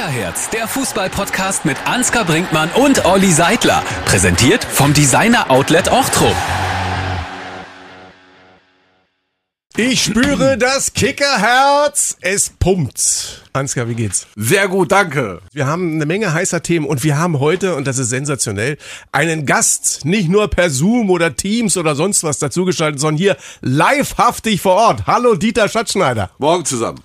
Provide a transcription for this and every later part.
Kickerherz, der Fußball-Podcast mit Ansgar Brinkmann und Olli Seidler. Präsentiert vom Designer Outlet Ochtrup. Ich spüre das Kickerherz. Es pumpt. Ansgar, wie geht's? Sehr gut, danke. Wir haben eine Menge heißer Themen und wir haben heute, und das ist sensationell, einen Gast, nicht nur per Zoom oder Teams oder sonst was dazugeschaltet, sondern hier livehaftig vor Ort. Hallo Dieter Schatzschneider. Morgen zusammen.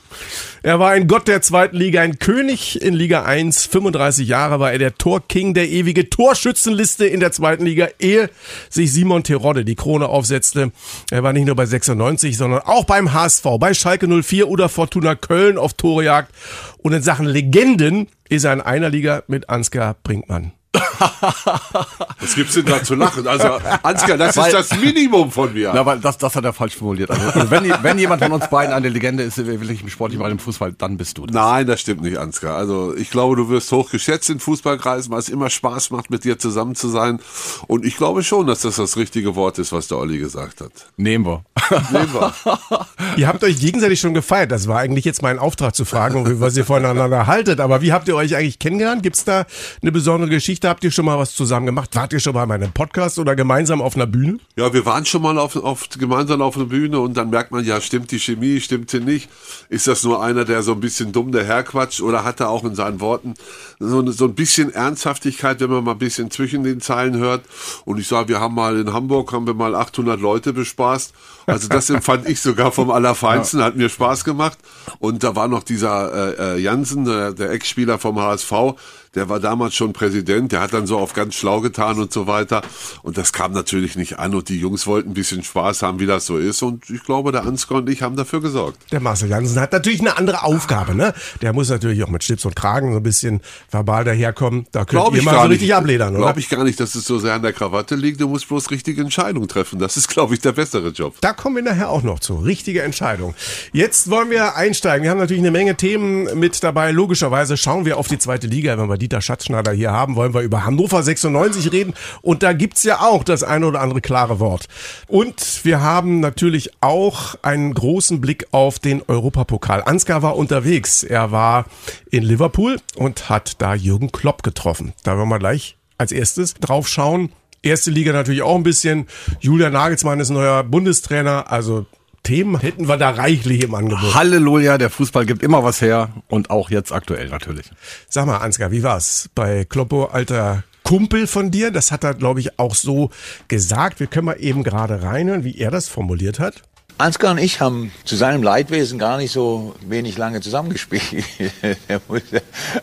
Er war ein Gott der zweiten Liga, ein König in Liga 1. 35 Jahre war er der Torking, der ewige Torschützenliste in der zweiten Liga, ehe sich Simon Terodde die Krone aufsetzte. Er war nicht nur bei 96, sondern auch beim HSV, bei Schalke 04 oder Fortuna Köln auf Torejagd. Und in Sachen Legenden ist er in einer Liga mit Ansgar Brinkmann. Was gibt's denn da zu lachen? Also, Ansgar, das ist das Minimum von mir. Na, weil das, das hat er falsch formuliert. Also, also wenn, wenn jemand von uns beiden eine Legende ist, wirklich im Sportlichen Bereich im Fußball, dann bist du das. Nein, das stimmt nicht, Ansgar. Also, ich glaube, du wirst hoch geschätzt in Fußballkreisen, weil es immer Spaß macht, mit dir zusammen zu sein. Und ich glaube schon, dass das das richtige Wort ist, was der Olli gesagt hat. Nehmen wir. Nehmen wir. Ihr habt euch gegenseitig schon gefeiert. Das war eigentlich jetzt mein Auftrag zu fragen, was ihr voneinander haltet. Aber wie habt ihr euch eigentlich kennengelernt? Gibt's da eine besondere Geschichte? Habt ihr schon mal was zusammen gemacht? Wart ihr schon mal bei einem Podcast oder gemeinsam auf einer Bühne? Ja, wir waren schon mal auf, auf, gemeinsam auf einer Bühne und dann merkt man, ja, stimmt die Chemie, stimmt sie nicht? Ist das nur einer, der so ein bisschen dumm daherquatscht oder hat er auch in seinen Worten so, so ein bisschen Ernsthaftigkeit, wenn man mal ein bisschen zwischen den Zeilen hört? Und ich sage, wir haben mal in Hamburg, haben wir mal 800 Leute bespaßt. Also das empfand ich sogar vom Allerfeinsten, hat mir Spaß gemacht. Und da war noch dieser äh, äh, Jansen, der, der Ex-Spieler vom HSV, der war damals schon Präsident, der hat dann so auf ganz schlau getan und so weiter. Und das kam natürlich nicht an und die Jungs wollten ein bisschen Spaß haben, wie das so ist. Und ich glaube, der Ansgar und ich haben dafür gesorgt. Der Marcel Jansen hat natürlich eine andere Aufgabe, ne? Der muss natürlich auch mit Schlips und Kragen so ein bisschen verbal daherkommen. Da könnt Glaub ihr mal so richtig nicht. abledern, oder? Glaube ich gar nicht, dass es so sehr an der Krawatte liegt. Du musst bloß richtige Entscheidungen treffen. Das ist, glaube ich, der bessere Job. Da kommen wir nachher auch noch zu. Richtige Entscheidung. Jetzt wollen wir einsteigen. Wir haben natürlich eine Menge Themen mit dabei. Logischerweise schauen wir auf die zweite Liga. Wenn wir Dieter Schatzschneider hier haben, wollen wir über Hannover 96 reden. Und da gibt's ja auch das eine oder andere klare Wort. Und wir haben natürlich auch einen großen Blick auf den Europapokal. Ansgar war unterwegs. Er war in Liverpool und hat da Jürgen Klopp getroffen. Da wollen wir gleich als erstes drauf schauen. Erste Liga natürlich auch ein bisschen. Julian Nagelsmann ist neuer Bundestrainer. Also Themen hätten wir da reichlich im Angebot. Halleluja, der Fußball gibt immer was her und auch jetzt aktuell natürlich. Sag mal, Ansgar, wie war's bei Kloppo, alter Kumpel von dir? Das hat er, glaube ich, auch so gesagt. Wir können mal eben gerade reinhören, wie er das formuliert hat. Ansgar und ich haben zu seinem Leidwesen gar nicht so wenig lange zusammengespielt.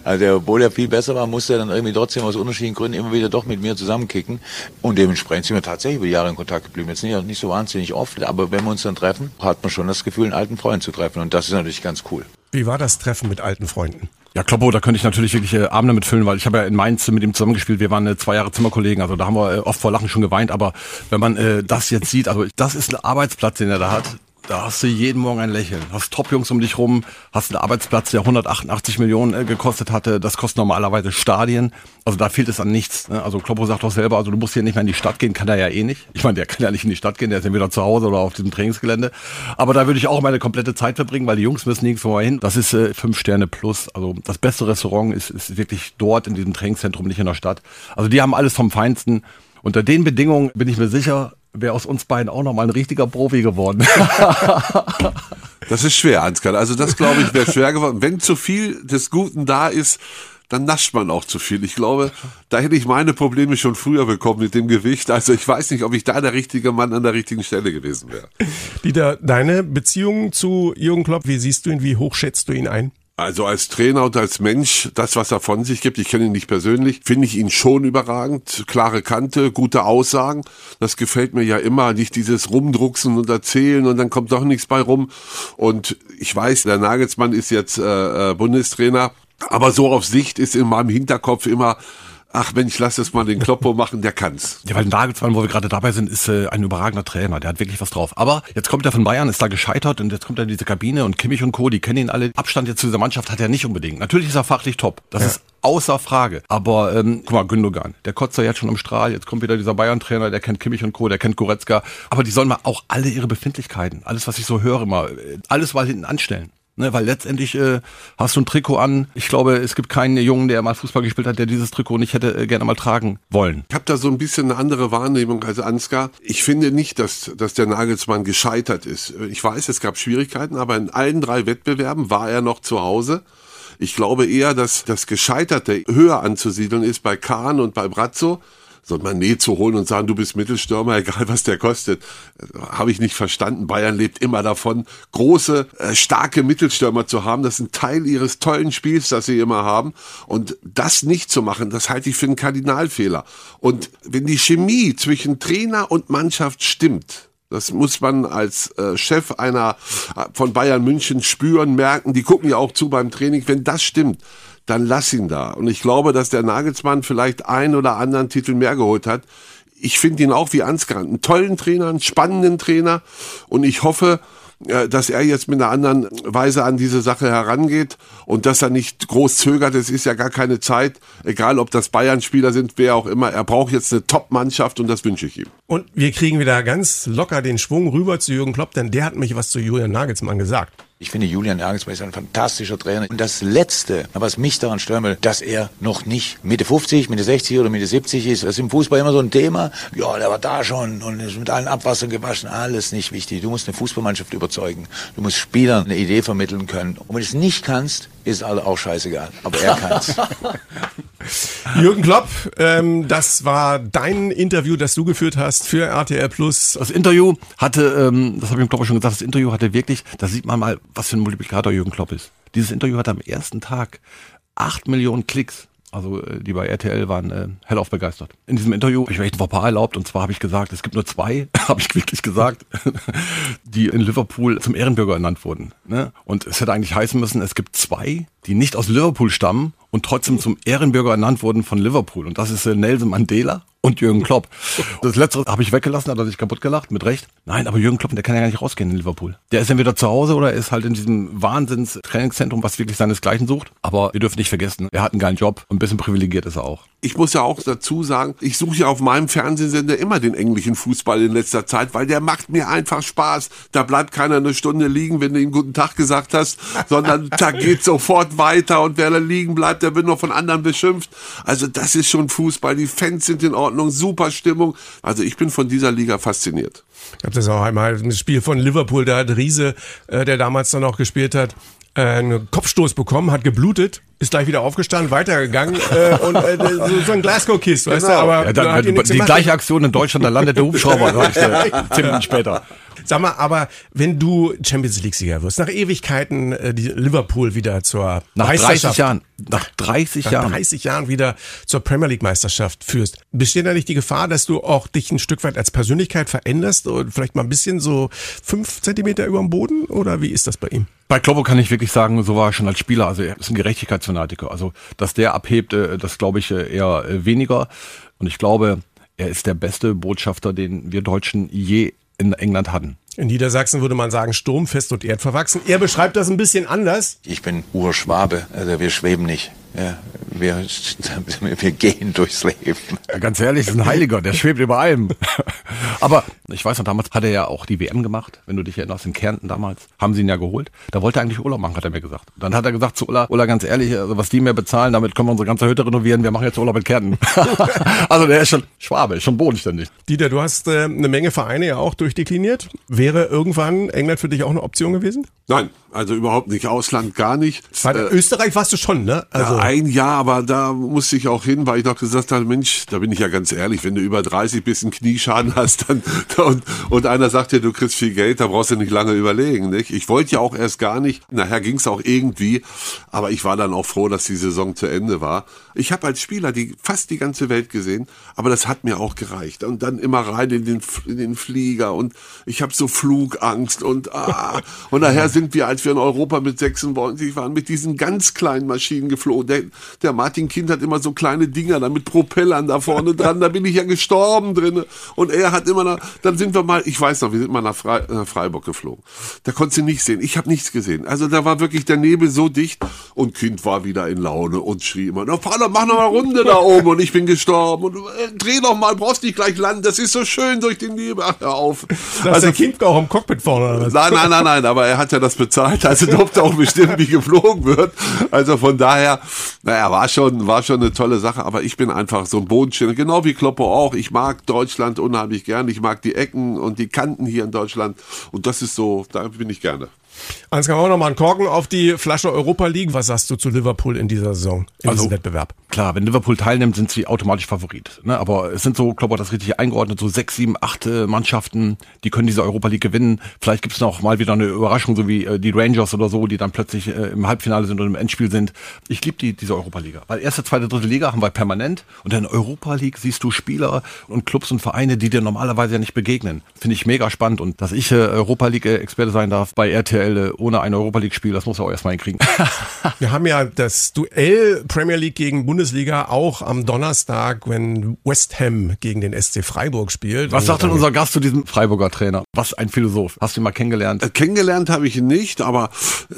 also obwohl er viel besser war, musste er dann irgendwie trotzdem aus unterschiedlichen Gründen immer wieder doch mit mir zusammenkicken. Und dementsprechend sind wir tatsächlich über Jahre in Kontakt geblieben. Jetzt nicht, nicht so wahnsinnig oft, aber wenn wir uns dann treffen, hat man schon das Gefühl, einen alten Freund zu treffen. Und das ist natürlich ganz cool. Wie war das Treffen mit alten Freunden? Ja, Kloppo, da könnte ich natürlich wirklich äh, Abende mitfüllen, weil ich habe ja in Mainz mit ihm zusammengespielt. Wir waren äh, zwei Jahre Zimmerkollegen, also da haben wir äh, oft vor Lachen schon geweint. Aber wenn man äh, das jetzt sieht, also das ist ein Arbeitsplatz, den er da hat. Da hast du jeden Morgen ein Lächeln. Hast Top-Jungs um dich rum, hast einen Arbeitsplatz, der 188 Millionen äh, gekostet hatte. Das kostet normalerweise Stadien. Also da fehlt es an nichts. Ne? Also Kloppo sagt doch selber, also du musst hier nicht mehr in die Stadt gehen, kann er ja eh nicht. Ich meine, der kann ja nicht in die Stadt gehen, der ist entweder zu Hause oder auf diesem Trainingsgelände. Aber da würde ich auch meine komplette Zeit verbringen, weil die Jungs müssen nirgendwo hin. Das ist äh, fünf Sterne plus. Also das beste Restaurant ist, ist wirklich dort in diesem Trainingszentrum, nicht in der Stadt. Also die haben alles vom Feinsten. Unter den Bedingungen bin ich mir sicher, wäre aus uns beiden auch noch mal ein richtiger Profi geworden. Das ist schwer, Ansgar. Also das, glaube ich, wäre schwer geworden. Wenn zu viel des Guten da ist, dann nascht man auch zu viel. Ich glaube, da hätte ich meine Probleme schon früher bekommen mit dem Gewicht. Also ich weiß nicht, ob ich da der richtige Mann an der richtigen Stelle gewesen wäre. Dieter, deine Beziehung zu Jürgen Klopp, wie siehst du ihn, wie hoch schätzt du ihn ein? Also als Trainer und als Mensch, das, was er von sich gibt, ich kenne ihn nicht persönlich, finde ich ihn schon überragend. Klare Kante, gute Aussagen. Das gefällt mir ja immer. Nicht dieses Rumdrucksen und Erzählen und dann kommt doch nichts bei rum. Und ich weiß, der Nagelsmann ist jetzt äh, äh, Bundestrainer, aber so auf Sicht ist in meinem Hinterkopf immer, ach Mensch, lass es mal den Kloppo machen, der kann's. Ja, weil Nagelsmann, wo wir gerade dabei sind, ist äh, ein überragender Trainer. Der hat wirklich was drauf. Aber jetzt kommt er von Bayern, ist da gescheitert und jetzt kommt er in diese Kabine und Kimmich und Co., die kennen ihn alle. Abstand jetzt zu dieser Mannschaft hat er nicht unbedingt. Natürlich ist er fachlich top. Das Ja. ist außer Frage. Aber ähm, guck mal, Gündogan, der kotzt ja jetzt schon am Strahl. Jetzt kommt wieder dieser Bayern-Trainer, der kennt Kimmich und Co., der kennt Goretzka. Aber die sollen mal auch alle ihre Befindlichkeiten, alles, was ich so höre, mal, äh, alles mal hinten anstellen. Ne, weil letztendlich äh, hast du ein Trikot an. Ich glaube, es gibt keinen Jungen, der mal Fußball gespielt hat, der dieses Trikot nicht hätte äh, gerne mal tragen wollen. Ich habe da so ein bisschen eine andere Wahrnehmung als Ansgar. Ich finde nicht, dass, dass der Nagelsmann gescheitert ist. Ich weiß, es gab Schwierigkeiten, aber in allen drei Wettbewerben war er noch zu Hause. Ich glaube eher, dass das Gescheiterte höher anzusiedeln ist bei Kahn und bei Brazzo so ein Manet zu holen und sagen, du bist Mittelstürmer, egal was der kostet, habe ich nicht verstanden. Bayern lebt immer davon, große, äh, starke Mittelstürmer zu haben. Das ist ein Teil ihres tollen Spiels, das sie immer haben. Und das nicht zu machen, das halte ich für einen Kardinalfehler. Und wenn die Chemie zwischen Trainer und Mannschaft stimmt, das muss man als äh, Chef einer äh, von Bayern München spüren, merken. Die gucken ja auch zu beim Training. Wenn das stimmt, dann lass ihn da. Und ich glaube, dass der Nagelsmann vielleicht ein oder anderen Titel mehr geholt hat. Ich finde ihn auch wie Ansgar einen tollen Trainer, einen spannenden Trainer. Und ich hoffe, äh, dass er jetzt mit einer anderen Weise an diese Sache herangeht und dass er nicht groß zögert. Es ist ja gar keine Zeit, egal ob das Bayern-Spieler sind, wer auch immer. Er braucht jetzt eine Top-Mannschaft und das wünsche ich ihm. Und wir kriegen wieder ganz locker den Schwung rüber zu Jürgen Klopp, denn der hat mich was zu Julian Nagelsmann gesagt. Ich finde, Julian Nagelsmann ist ein fantastischer Trainer. Und das Letzte, was mich daran stören will, dass er noch nicht Mitte 50, Mitte 60 oder Mitte 70 ist. Das ist im Fußball immer so ein Thema. Ja, der war da schon und ist mit allen Abwassern gewaschen. Alles nicht wichtig. Du musst eine Fußballmannschaft überzeugen. Du musst Spielern eine Idee vermitteln können. Und wenn du es nicht kannst, ist alle auch scheißegal. Aber er kann's. Jürgen Klopp, ähm, das war dein Interview, das du geführt hast für RTL Plus. Das Interview hatte, ähm, das habe ich dem Klopp schon gesagt, das Interview hatte wirklich, da sieht man mal, was für ein Multiplikator Jürgen Klopp ist. Dieses Interview hatte am ersten Tag acht Millionen Klicks. Also äh, die bei RTL waren äh, hellauf begeistert. In diesem Interview habe ich mir echt ein paar erlaubt und zwar habe ich gesagt, es gibt nur zwei, habe ich wirklich gesagt, die in Liverpool zum Ehrenbürger ernannt wurden. Ne? Und es hätte eigentlich heißen müssen, es gibt zwei, die nicht aus Liverpool stammen und trotzdem zum Ehrenbürger ernannt wurden von Liverpool. Und das ist äh, Nelson Mandela und Jürgen Klopp. Das letzte habe ich weggelassen, hat er sich kaputt gelacht, mit Recht. Nein, aber Jürgen Klopp, der kann ja gar nicht rausgehen in Liverpool. Der ist entweder zu Hause oder er ist halt in diesem Wahnsinns-Trainingszentrum, was wirklich seinesgleichen sucht. Aber wir dürfen nicht vergessen, er hat einen geilen Job und ein bisschen privilegiert ist er auch. Ich muss ja auch dazu sagen, ich suche ja auf meinem Fernsehsender immer den englischen Fußball in letzter Zeit, weil der macht mir einfach Spaß. Da bleibt keiner eine Stunde liegen, wenn du ihm guten Tag gesagt hast, sondern da geht sofort weiter und wer da liegen bleibt, der wird noch von anderen beschimpft. Also das ist schon Fußball. Die Fans sind in Ordnung, super Stimmung. Also ich bin von dieser Liga fasziniert. Ich habe das auch einmal, ein Spiel von Liverpool, da hat Riese, äh, der damals dann auch gespielt hat, äh, einen Kopfstoß bekommen, hat geblutet, ist gleich wieder aufgestanden, weitergegangen äh, und äh, so, so ein Glasgow-Kiss, weißt du, Genau. aber Ja, da dann, hat ihn die gemacht. gleiche Aktion in Deutschland, da landet der Hubschrauber, sag ich dir, zehn Minuten später. Sag mal, aber wenn du Champions League-Sieger wirst, nach Ewigkeiten äh, die Liverpool wieder zur Nach 30 Meisterschaft, Jahren, nach 30 nach Jahren. 30 Jahren wieder zur Premier League-Meisterschaft führst, besteht da nicht die Gefahr, dass du auch dich ein Stück weit als Persönlichkeit veränderst und vielleicht mal ein bisschen so fünf Zentimeter über dem Boden? Oder wie ist das bei ihm? Bei Kloppo kann ich wirklich sagen, so war er schon als Spieler. Also er ist ein Gerechtigkeitsfanatiker. Also, dass der abhebt, äh, das glaube ich äh, eher äh, weniger. Und ich glaube, er ist der beste Botschafter, den wir Deutschen je in England hatten. In Niedersachsen würde man sagen sturmfest und erdverwachsen. Er beschreibt das ein bisschen anders. Ich bin Urschwabe, also wir schweben nicht. Ja, wir, wir gehen durchs Leben. Ja, ganz ehrlich, ist ein Heiliger, der schwebt über allem. Aber ich weiß noch, damals hat er ja auch die WM gemacht, wenn du dich erinnerst, in Kärnten damals. Haben sie ihn ja geholt. Da wollte er eigentlich Urlaub machen, hat er mir gesagt. Dann hat er gesagt zu Ulla, Ulla, ganz ehrlich, also was die mir bezahlen, damit können wir unsere ganze Hütte renovieren, wir machen jetzt Urlaub in Kärnten. also der ist schon Schwabe, ist schon bodenständig. Dieter, du hast äh, eine Menge Vereine ja auch durchdekliniert. Wäre irgendwann England für dich auch eine Option gewesen? Nein, also überhaupt nicht. Ausland gar nicht. War, Österreich warst du schon, ne? Also, ja, ein Jahr, aber da musste ich auch hin, weil ich doch gesagt habe, Mensch, da bin ich ja ganz ehrlich, wenn du über 30 bis einen Knieschaden hast dann, und, und einer sagt dir, du kriegst viel Geld, da brauchst du nicht lange überlegen. Nicht? Ich wollte ja auch erst gar nicht, nachher ging es auch irgendwie, aber ich war dann auch froh, dass die Saison zu Ende war. Ich habe als Spieler die, fast die ganze Welt gesehen, aber das hat mir auch gereicht. Und dann immer rein in den, in den Flieger und ich habe so Flugangst und ah, und nachher sind wir, als wir in Europa mit 96 waren, mit diesen ganz kleinen Maschinen geflogen. Der, der Martin Kind hat immer so kleine Dinger da mit Propellern da vorne dran, da bin ich ja gestorben drin. Und er hat immer, noch, dann sind wir mal, ich weiß noch, wir sind mal nach, Fre nach Freiburg geflogen. Da konntest du nichts sehen. Ich habe nichts gesehen. Also da war wirklich der Nebel so dicht und Kind war wieder in Laune und schrie immer, na Vater, mach noch mal eine Runde da oben und ich bin gestorben und äh, dreh doch mal, brauchst nicht gleich landen, das ist so schön durch den Nebel. Ach, hör auf. Das also, der Kind auch im Cockpit vorne oder was? Nein, nein, nein, nein, aber er hat ja das bezahlt, also durfte auch bestimmt, wie geflogen wird. Also von daher, naja, war schon, war schon eine tolle Sache, aber ich bin einfach so ein Bodenständiger, genau wie Kloppo auch. Ich mag Deutschland unheimlich gern, ich mag die Ecken und die Kanten hier in Deutschland und das ist so, da bin ich gerne. Ansgar, auch nochmal einen Korken auf die Flasche Europa League. Was sagst du zu Liverpool in dieser Saison, in also, diesem Wettbewerb? Klar, wenn Liverpool teilnimmt, sind sie automatisch Favorit. Ne? Aber es sind so, glaube ich, das richtig eingeordnet, so sechs, sieben, acht äh, Mannschaften, die können diese Europa League gewinnen. Vielleicht gibt es noch mal wieder eine Überraschung, so wie äh, die Rangers oder so, die dann plötzlich äh, im Halbfinale sind oder im Endspiel sind. Ich liebe die, diese Europa Liga. Weil erste, zweite, dritte Liga haben wir permanent. Und in Europa League siehst du Spieler und Clubs und Vereine, die dir normalerweise ja nicht begegnen. Finde ich mega spannend. Und dass ich äh, Europa League-Experte sein darf bei RTL äh, ohne eine Europa League-Spiel, das muss er auch erstmal hinkriegen. Wir haben ja das Duell Premier League gegen Bundesliga auch am Donnerstag, wenn West Ham gegen den SC Freiburg spielt. Was sagt denn unser Gast zu diesem Freiburger Trainer? Was ein Philosoph. Hast du ihn mal kennengelernt? Äh, kennengelernt habe ich ihn nicht, aber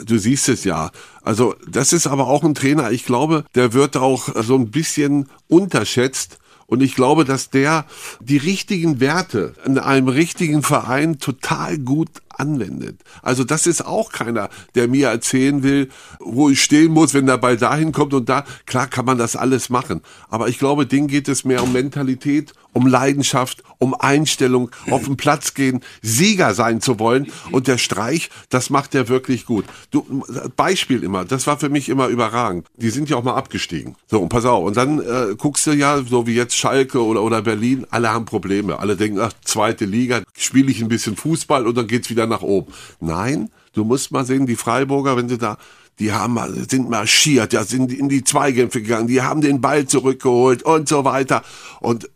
du siehst es ja. Also das ist aber auch ein Trainer, ich glaube, der wird auch so ein bisschen unterschätzt. Und ich glaube, dass der die richtigen Werte in einem richtigen Verein total gut anwendet. Also das ist auch keiner, der mir erzählen will, wo ich stehen muss, wenn der Ball dahin kommt und da. Klar kann man das alles machen. Aber ich glaube, denen geht es mehr um Mentalität, um Leidenschaft, um Einstellung, auf den Platz gehen, Sieger sein zu wollen. Und der Streich, das macht er wirklich gut. Du, Beispiel immer, das war für mich immer überragend. Die sind ja auch mal abgestiegen. So, und pass auf. Und dann äh, guckst du ja, so wie jetzt Schalke oder, oder Berlin, alle haben Probleme. Alle denken, ach, zweite Liga, spiele ich ein bisschen Fußball und dann geht's wieder nach oben. Nein, du musst mal sehen, die Freiburger, wenn sie da die haben, sind marschiert, ja, sind in die Zweikämpfe gegangen, die haben den Ball zurückgeholt und so weiter. Und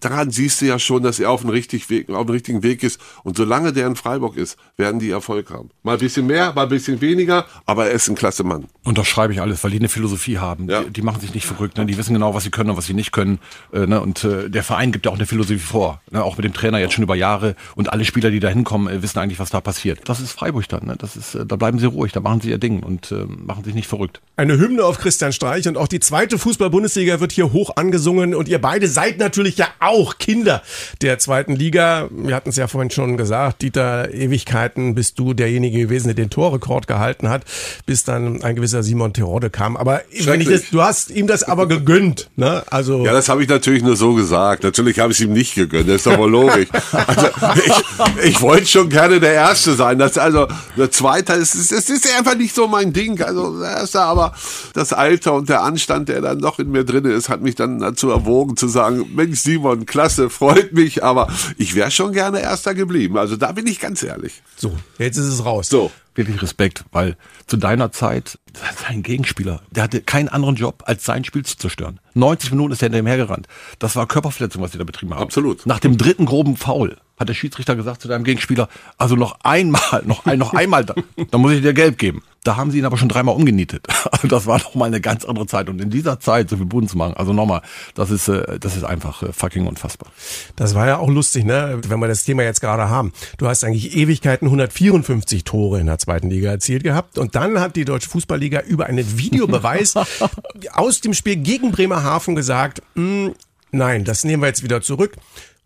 daran siehst du ja schon, dass er auf dem, richtig Weg, auf dem richtigen Weg ist. Und solange der in Freiburg ist, werden die Erfolg haben. Mal ein bisschen mehr, mal ein bisschen weniger, aber er ist ein klasse Mann. Und das schreibe ich alles, weil die eine Philosophie haben. Ja. Die, die, machen sich nicht verrückt, ne? die wissen genau, was sie können und was sie nicht können. Äh, ne? Und äh, der Verein gibt ja auch eine Philosophie vor, ne? auch mit dem Trainer jetzt schon über Jahre. Und alle Spieler, die da hinkommen, äh, wissen eigentlich, was da passiert. Das ist Freiburg dann. Ne? Das ist, äh, da bleiben sie ruhig, da machen sie ihr Ding und äh, machen sich nicht verrückt. Eine Hymne auf Christian Streich und auch die zweite Fußball-Bundesliga wird hier hoch angesungen und ihr beide seid natürlich ja auch Kinder der zweiten Liga. Wir hatten es ja vorhin schon gesagt, Dieter, Ewigkeiten bist du derjenige gewesen, der den Torrekord gehalten hat, bis dann ein gewisser Simon Terode kam. Aber wenn ich das, du hast ihm das aber gegönnt, ne? Also ja, das habe ich natürlich nur so gesagt. Natürlich habe ich es ihm nicht gegönnt. Das ist doch wohl logisch. Also ich, ich wollte schon gerne der Erste sein. Das also der Zweite, es ist, es ist einfach nicht so mein Ding. Also der Erste, aber das Alter und der Anstand, der dann noch in mir drin ist, hat mich dann dazu erwogen zu sagen, Mensch Simon, klasse freut mich, aber ich wäre schon gerne Erster geblieben. Also da bin ich ganz ehrlich. So, jetzt ist es raus. So. Wirklich Respekt, weil zu deiner Zeit, sein Gegenspieler, der hatte keinen anderen Job, als sein Spiel zu zerstören. 90 Minuten ist er hinter ihm hergerannt. Das war Körperverletzung, was sie da betrieben haben. Absolut. Nach dem dritten groben Foul hat der Schiedsrichter gesagt zu deinem Gegenspieler, also noch einmal, noch, ein, noch einmal, da, dann muss ich dir gelb geben. Da haben sie ihn aber schon dreimal umgenietet. Also das war noch mal eine ganz andere Zeit. Und in dieser Zeit so viel Boden zu machen, also nochmal, das ist, äh, das ist einfach äh, fucking unfassbar. Das war ja auch lustig, ne? wenn wir das Thema jetzt gerade haben. Du hast eigentlich Ewigkeiten 154 Tore in der zweiten Liga erzielt gehabt. Und dann hat die Deutsche Fußballliga über einen Videobeweis aus dem Spiel gegen Bremerhaven gesagt, hm, nein, das nehmen wir jetzt wieder zurück.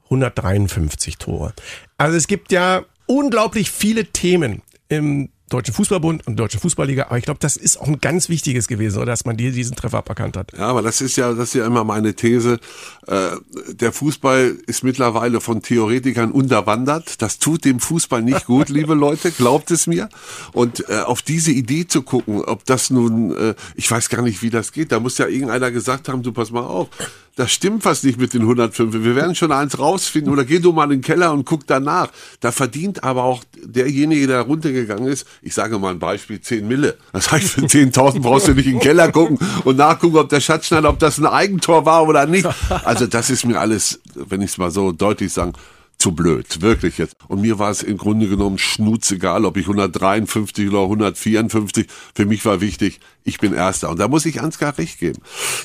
153 Tore. Also es gibt ja unglaublich viele Themen im Deutschen Fußballbund und Deutsche Fußballliga. Aber ich glaube, das ist auch ein ganz wichtiges gewesen, oder, dass man dir diesen Treffer aberkannt hat. Ja, aber das ist ja, das ist ja immer meine These. Äh, der Fußball ist mittlerweile von Theoretikern unterwandert. Das tut dem Fußball nicht gut, liebe Leute, glaubt es mir. Und äh, auf diese Idee zu gucken, ob das nun, äh, ich weiß gar nicht, wie das geht. Da muss ja irgendeiner gesagt haben, du pass mal auf das stimmt was nicht mit den 105. Wir werden schon eins rausfinden oder geh du mal in den Keller und guck danach. Da verdient aber auch derjenige, der runtergegangen ist, ich sage mal ein Beispiel, 10 Mille. Das heißt, für 10.000 brauchst du nicht in den Keller gucken und nachgucken, ob der Schatzschneider, ob das ein Eigentor war oder nicht. Also das ist mir alles, wenn ich es mal so deutlich sagen, zu blöd, wirklich jetzt. Und mir war es im Grunde genommen schnutzegal, ob ich 153 oder 154. Für mich war wichtig, ich bin Erster. Und da muss ich Ansgar recht geben.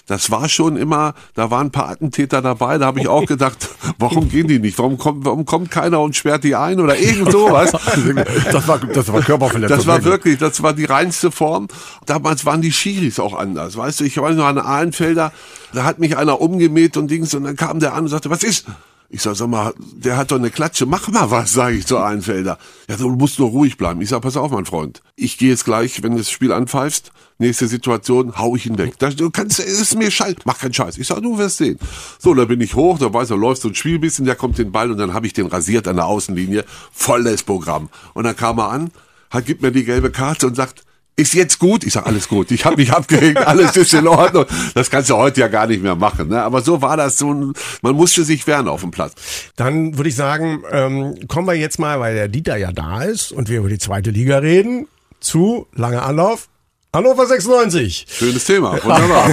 Das war schon immer, da waren ein paar Attentäter dabei, da habe ich auch gedacht, warum gehen die nicht? Warum kommt, warum kommt keiner und sperrt die ein oder irgend sowas? Das war, das war Körperverletzung. Das war wirklich, das war die reinste Form. Damals waren die Schiris auch anders. Weißt du, ich war noch an Ahlenfelder, da hat mich einer umgemäht und Dings und dann kam der an und sagte, was ist? Ich sag, sag mal, der hat doch eine Klatsche, mach mal was, sage ich zu Einfelder. Ja, du musst nur ruhig bleiben. Ich sag, pass auf, mein Freund. Ich gehe jetzt gleich, wenn du das Spiel anpfeifst, nächste Situation, hau ich ihn weg. Das, du kannst, es ist mir scheiß, mach keinen Scheiß. Ich sag, du wirst sehen. So, da bin ich hoch, da weiß er, läuft so ein Spiel bisschen, der kommt den Ball und dann habe ich den rasiert an der Außenlinie. Volles Programm. Und dann kam er an, hat, gibt mir die gelbe Karte und sagt, ist jetzt gut? Ich sag alles gut. Ich habe mich abgeregt, alles ist in Ordnung. Das kannst du heute ja gar nicht mehr machen. Ne? Aber so war das. So ein, man musste sich wehren auf dem Platz. Dann würde ich sagen, ähm, kommen wir jetzt mal, weil der Dieter ja da ist und wir über die zweite Liga reden, zu lange Anlauf. Hannover 96. Schönes Thema. Wunderbar.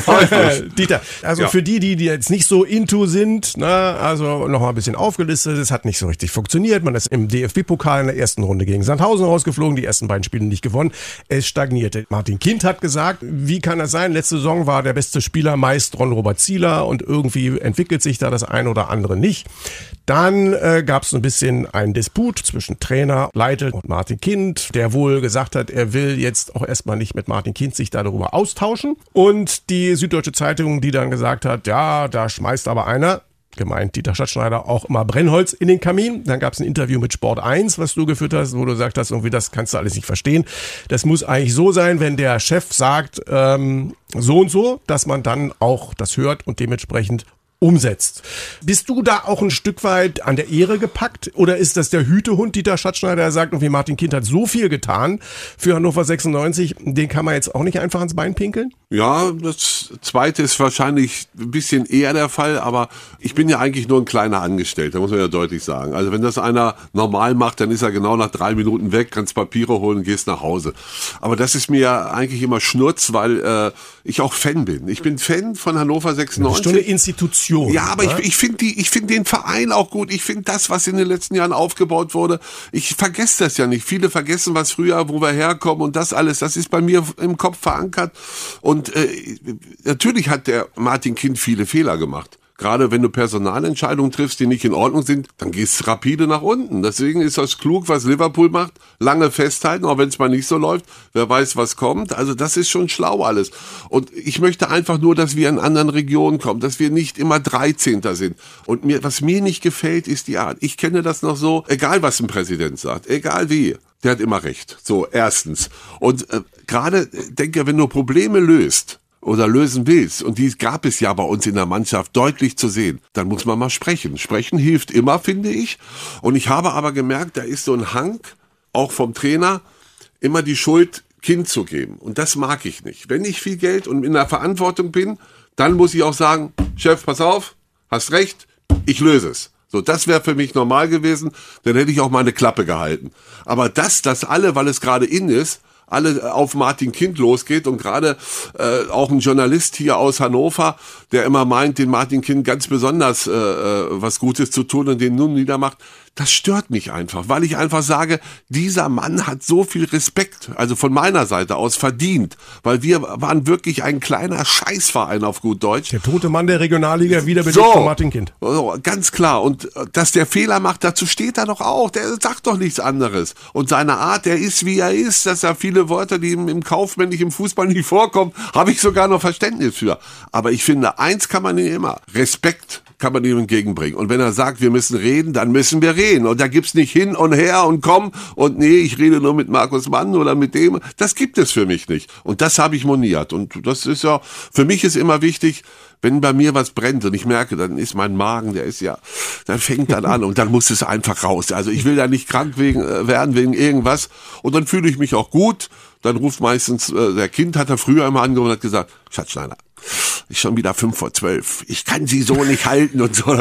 Dieter, also ja. für die, die, die jetzt nicht so into sind, ne, also noch mal ein bisschen aufgelistet, es hat nicht so richtig funktioniert. Man ist im DFB-Pokal in der ersten Runde gegen Sandhausen rausgeflogen, die ersten beiden Spiele nicht gewonnen. Es stagnierte. Martin Kind hat gesagt, wie kann das sein? Letzte Saison war der beste Spieler meist Ron-Robert Zieler und irgendwie entwickelt sich da das ein oder andere nicht. Dann äh, gab es ein bisschen einen Disput zwischen Trainer Leitl und Martin Kind, der wohl gesagt hat, er will jetzt auch erstmal nicht mit Martin Martin Kind sich darüber austauschen. Und die Süddeutsche Zeitung, die dann gesagt hat, ja, da schmeißt aber einer, gemeint Dieter Stadtschneider, auch immer Brennholz in den Kamin. Dann gab es ein Interview mit Sport 1, was du geführt hast, wo du gesagt hast, irgendwie das kannst du alles nicht verstehen. Das muss eigentlich so sein, wenn der Chef sagt, ähm, so und so, dass man dann auch das hört und dementsprechend umsetzt. Bist du da auch ein Stück weit an der Ehre gepackt oder ist das der Hütehund Dieter Schatzschneider, der sagt, wie Martin Kind hat so viel getan für Hannover 96, den kann man jetzt auch nicht einfach ans Bein pinkeln? Ja, das zweite ist wahrscheinlich ein bisschen eher der Fall, aber ich bin ja eigentlich nur ein kleiner Angestellter, muss man ja deutlich sagen. Also wenn das einer normal macht, dann ist er genau nach drei Minuten weg, kannst Papiere holen und gehst nach Hause. Aber das ist mir ja eigentlich immer Schnurz, weil äh, ich auch Fan bin. Ich bin Fan von Hannover 96. Eine Institution. Institution. Ja, aber ne? ich, ich finde die, ich finde den Verein auch gut. Ich finde das, was in den letzten Jahren aufgebaut wurde. Ich vergesse das ja nicht. Viele vergessen, was früher, wo wir herkommen und das alles. Das ist bei mir im Kopf verankert. Und äh, natürlich hat der Martin Kind viele Fehler gemacht. Gerade wenn du Personalentscheidungen triffst, die nicht in Ordnung sind, dann gehst rapide nach unten. Deswegen ist das klug, was Liverpool macht. Lange festhalten, auch wenn es mal nicht so läuft. Wer weiß, was kommt. Also das ist schon schlau alles. Und ich möchte einfach nur, dass wir in anderen Regionen kommen, dass wir nicht immer 13. sind. Und mir, was mir nicht gefällt, ist die Art. Ich kenne das noch so, egal was ein Präsident sagt, egal wie der hat immer recht. So, erstens. Und äh, gerade, äh, denke, wenn du Probleme löst, oder lösen willst, und die gab es ja bei uns in der Mannschaft deutlich zu sehen, dann muss man mal sprechen. Sprechen hilft immer, finde ich. Und ich habe aber gemerkt, da ist so ein Hang, auch vom Trainer, immer die Schuld Kind zu geben. Und das mag ich nicht. Wenn ich viel Geld und in der Verantwortung bin, dann muss ich auch sagen, Chef, pass auf, hast recht, ich löse es. So, das wäre für mich normal gewesen, dann hätte ich auch meine Klappe gehalten. Aber das, dass alle, weil es gerade in ist, alle auf Martin Kind losgeht und gerade äh, auch ein Journalist hier aus Hannover, der immer meint, den Martin Kind ganz besonders äh, äh was Gutes zu tun und den nun niedermacht, das stört mich einfach, weil ich einfach sage, dieser Mann hat so viel Respekt, also von meiner Seite aus verdient, weil wir waren wirklich ein kleiner Scheißverein auf gut Deutsch. Der tote Mann der Regionalliga wieder so, von Martin Kind. So, ganz klar. Und äh, dass der Fehler macht, dazu steht er doch auch. Der sagt doch nichts anderes. Und seine Art, der ist wie er ist, dass er viele Wörter, die im, im kaufmännlichen Fußball nicht vorkommen, habe ich sogar noch Verständnis für. Aber ich finde, eins kann man ihm immer. Respekt kann man ihm entgegenbringen. Und wenn er sagt, wir müssen reden, dann müssen wir reden. Und da gibt's nicht hin und her und komm und nee, ich rede nur mit Markus Mann oder mit dem. Das gibt es für mich nicht. Und das habe ich moniert. Und das ist ja, für mich ist immer wichtig, wenn bei mir was brennt und ich merke, dann ist mein Magen, der ist ja, dann fängt dann an und dann muss es einfach raus. Also ich will da nicht krank wegen, äh, werden wegen irgendwas und dann fühle ich mich auch gut. Dann ruft meistens, äh, der Kind hat er früher immer angerufen und hat gesagt, Schatzschneider, ist schon wieder fünf vor zwölf. Ich kann sie so nicht halten und so.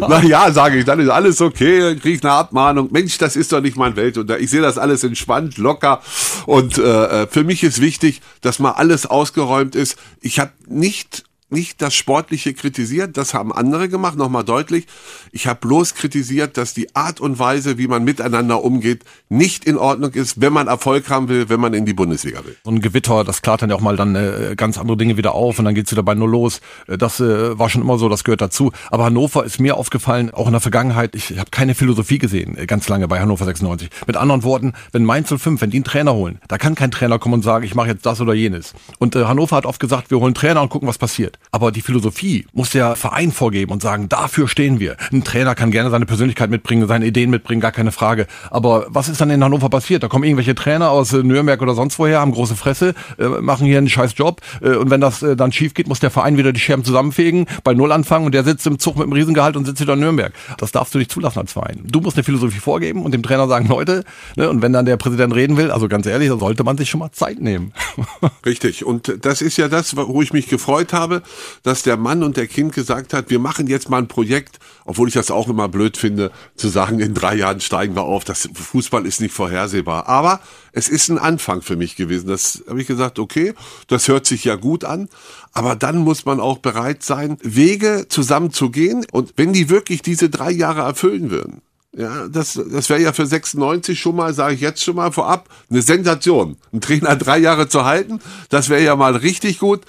na ja, sage ich, dann ist alles okay, dann kriege ich eine Abmahnung. Mensch, das ist doch nicht mein Welt. Und ich sehe das alles entspannt, locker. Und äh, für mich ist wichtig, dass mal alles ausgeräumt ist. Ich habe nicht nicht das Sportliche kritisiert, das haben andere gemacht, nochmal deutlich. Ich habe bloß kritisiert, dass die Art und Weise, wie man miteinander umgeht, nicht in Ordnung ist, wenn man Erfolg haben will, wenn man in die Bundesliga will. So ein Gewitter, das klart dann ja auch mal dann äh, ganz andere Dinge wieder auf und dann geht's wieder bei Null los. Äh, Das äh, war schon immer so, das gehört dazu. Aber Hannover ist mir aufgefallen, auch in der Vergangenheit, ich habe keine Philosophie gesehen, äh, ganz lange bei Hannover 96. Mit anderen Worten, wenn Mainz 05, wenn die einen Trainer holen, da kann kein Trainer kommen und sagen, ich mache jetzt das oder jenes. Und äh, Hannover hat oft gesagt, wir holen Trainer und gucken, was passiert. Aber die Philosophie muss der Verein vorgeben und sagen, dafür stehen wir. Ein Trainer kann gerne seine Persönlichkeit mitbringen, seine Ideen mitbringen, gar keine Frage. Aber was ist dann in Hannover passiert? Da kommen irgendwelche Trainer aus äh, Nürnberg oder sonst woher, haben große Fresse, äh, machen hier einen scheiß Job. Äh, und wenn das dann schief geht, muss der Verein wieder die Scherben zusammenfegen, bei Null anfangen und der sitzt im Zug mit einem Riesengehalt und sitzt wieder in Nürnberg. Das darfst du nicht zulassen als Verein. Du musst eine Philosophie vorgeben und dem Trainer sagen, Leute, ne, und wenn dann der Präsident reden will, also ganz ehrlich, da sollte man sich schon mal Zeit nehmen. Richtig. Und das ist ja das, wo ich mich gefreut habe, dass der Mann und der Kind gesagt hat, wir machen jetzt mal ein Projekt, obwohl ich das auch immer blöd finde, zu sagen, in drei Jahren steigen wir auf. Das Fußball ist nicht vorhersehbar. Aber es ist ein Anfang für mich gewesen. Das habe ich gesagt, okay, das hört sich ja gut an. Aber dann muss man auch bereit sein, Wege zusammen zu gehen. Und wenn die wirklich diese drei Jahre erfüllen würden, ja, das, das wäre ja für 96 schon mal, sage ich jetzt schon mal vorab, eine Sensation. Einen Trainer drei Jahre zu halten, das wäre ja mal richtig gut.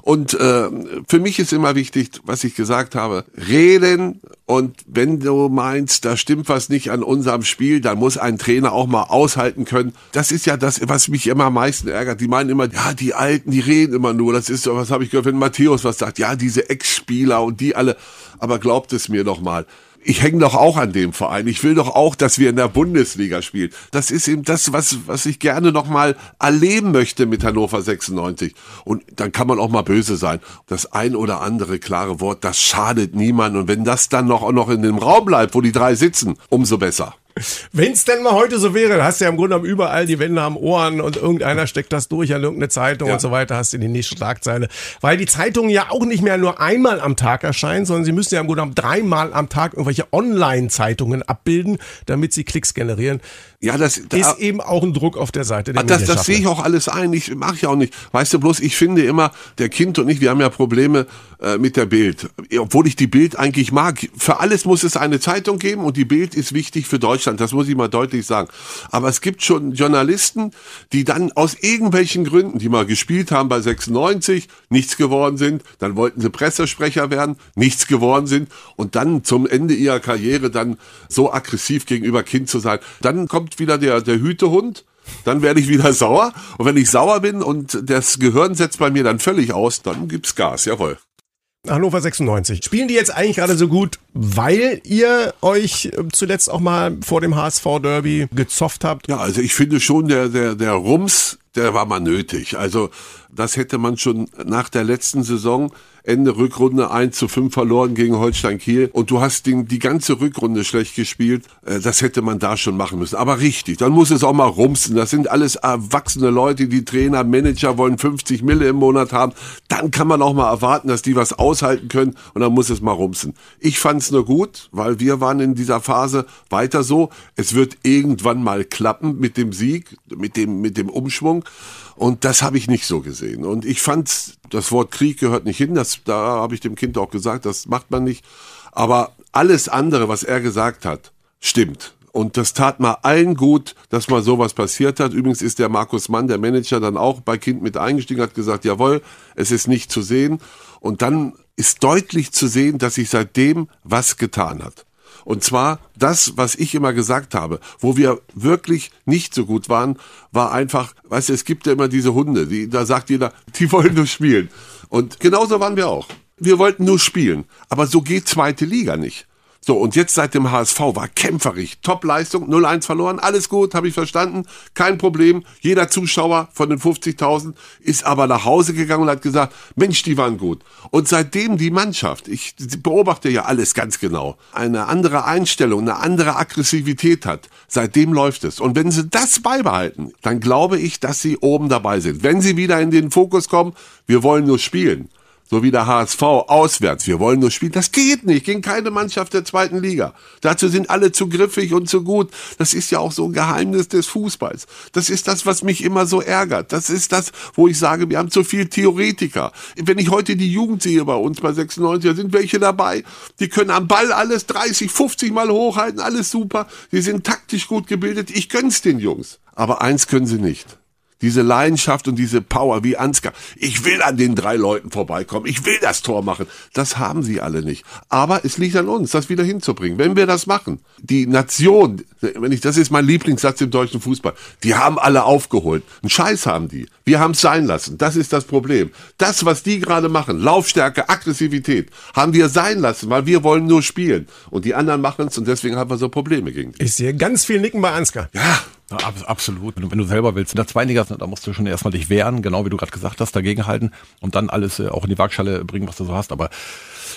Und äh, für mich ist immer wichtig, was ich gesagt habe, reden. Und wenn du meinst, da stimmt was nicht an unserem Spiel, dann muss ein Trainer auch mal aushalten können. Das ist ja das, was mich immer am meisten ärgert. Die meinen immer, ja, die Alten, die reden immer nur. Das ist was habe ich gehört, wenn Matthäus was sagt, ja, diese Ex-Spieler und die alle. Aber glaubt es mir doch mal ich hänge doch auch an dem Verein. Ich will doch auch, dass wir in der Bundesliga spielen. Das ist eben das, was, was ich gerne noch mal erleben möchte mit Hannover 96. Und dann kann man auch mal böse sein. Das ein oder andere klare Wort, das schadet niemand. Und wenn das dann noch, noch in dem Raum bleibt, wo die drei sitzen, umso besser. Wenn es denn mal heute so wäre, dann hast du ja im Grunde genommen überall die Wände am Ohren und irgendeiner steckt das durch an irgendeine Zeitung Ja. und so weiter, hast du die nächste Schlagzeile. Weil die Zeitungen ja auch nicht mehr nur einmal am Tag erscheinen, sondern sie müssen ja im Grunde genommen dreimal am Tag irgendwelche Online-Zeitungen abbilden, damit sie Klicks generieren. Ja, das Ist eben auch ein Druck auf der Seite der Ah, das, das sehe ich auch alles ein. Ich mache ich auch nicht. Weißt du bloß, ich finde immer, der Kind und ich, wir haben ja Probleme äh, mit der Bild. Obwohl ich die Bild eigentlich mag. Für alles muss es eine Zeitung geben und die Bild ist wichtig für Deutschland. Das muss ich mal deutlich sagen. Aber es gibt schon Journalisten, die dann aus irgendwelchen Gründen, die mal gespielt haben bei 96, nichts geworden sind. Dann wollten sie Pressesprecher werden, nichts geworden sind. Und dann zum Ende ihrer Karriere dann so aggressiv gegenüber Kind zu sein. Dann kommt wieder der, der Hütehund. Dann werde ich wieder sauer. Und wenn ich sauer bin und das Gehirn setzt bei mir dann völlig aus, dann gibt's Gas, jawohl. Hannover 96. Spielen die jetzt eigentlich gerade so gut, weil ihr euch äh, zuletzt auch mal vor dem HSV-Derby gezofft habt? Ja, also ich finde schon, der, der, der Rums, der war mal nötig. Also das hätte man schon nach der letzten Saison Ende Rückrunde 1 zu 5 verloren gegen Holstein Kiel und du hast den, die ganze Rückrunde schlecht gespielt. Äh, Das hätte man da schon machen müssen. Aber richtig, dann muss es auch mal rumsen. Das sind alles erwachsene Leute, die Trainer, Manager wollen 50 Mille im Monat haben. Dann kann man auch mal erwarten, dass die was aushalten können und dann muss es mal rumsen. Ich fand es nur gut, weil wir waren in dieser Phase weiter so. Es wird irgendwann mal klappen mit dem Sieg, mit dem, mit dem Umschwung. Und das habe ich nicht so gesehen. Und ich fand, das Wort Krieg gehört nicht hin. Das, da habe ich dem Kind auch gesagt, das macht man nicht. Aber alles andere, was er gesagt hat, stimmt. Und das tat mal allen gut, dass mal sowas passiert hat. Übrigens ist der Markus Mann, der Manager, dann auch bei Kind mit eingestiegen, hat gesagt, jawohl, es ist nicht zu sehen. Und dann ist deutlich zu sehen, dass sich seitdem was getan hat. Und zwar das, was ich immer gesagt habe, wo wir wirklich nicht so gut waren, war einfach, weißt du, es gibt ja immer diese Hunde, die, da sagt jeder, die wollen nur spielen. Und genauso waren wir auch. Wir wollten nur spielen. Aber so geht zweite Liga nicht. So, und jetzt seit dem HSV war kämpferig. Top-Leistung, 0-1 verloren, alles gut, habe ich verstanden, kein Problem. Jeder Zuschauer von den 50.000 ist aber nach Hause gegangen und hat gesagt, Mensch, die waren gut. Und seitdem die Mannschaft, ich beobachte ja alles ganz genau, eine andere Einstellung, eine andere Aggressivität hat, seitdem läuft es. Und wenn sie das beibehalten, dann glaube ich, dass sie oben dabei sind. Wenn sie wieder in den Fokus kommen, wir wollen nur spielen so wie der HSV, auswärts. Wir wollen nur spielen. Das geht nicht gegen keine Mannschaft der zweiten Liga. Dazu sind alle zu griffig und zu gut. Das ist ja auch so ein Geheimnis des Fußballs. Das ist das, was mich immer so ärgert. Das ist das, wo ich sage, wir haben zu viel Theoretiker. Wenn ich heute die Jugend sehe bei uns bei 96, da sind welche dabei, die können am Ball alles 30, 50 Mal hochhalten, alles super. Die sind taktisch gut gebildet. Ich gönn's den Jungs. Aber eins können sie nicht diese Leidenschaft und diese Power wie Ansgar. Ich will an den drei Leuten vorbeikommen. Ich will das Tor machen. Das haben sie alle nicht. Aber es liegt an uns, das wieder hinzubringen. Wenn wir das machen, die Nation, wenn ich, das ist mein Lieblingssatz im deutschen Fußball, die haben alle aufgeholt. Einen Scheiß haben die. Wir haben es sein lassen. Das ist das Problem. Das, was die gerade machen, Laufstärke, Aggressivität, haben wir sein lassen, weil wir wollen nur spielen. Und die anderen machen es und deswegen haben wir so Probleme gegen die. Ich sehe ganz viel Nicken bei Ansgar. Ja, Ja, ab, absolut. Wenn du, wenn du selber willst, in der zweiten Liga, da musst du schon erstmal dich wehren, genau wie du gerade gesagt hast, dagegenhalten und dann alles äh, auch in die Waagschale bringen, was du so hast. Aber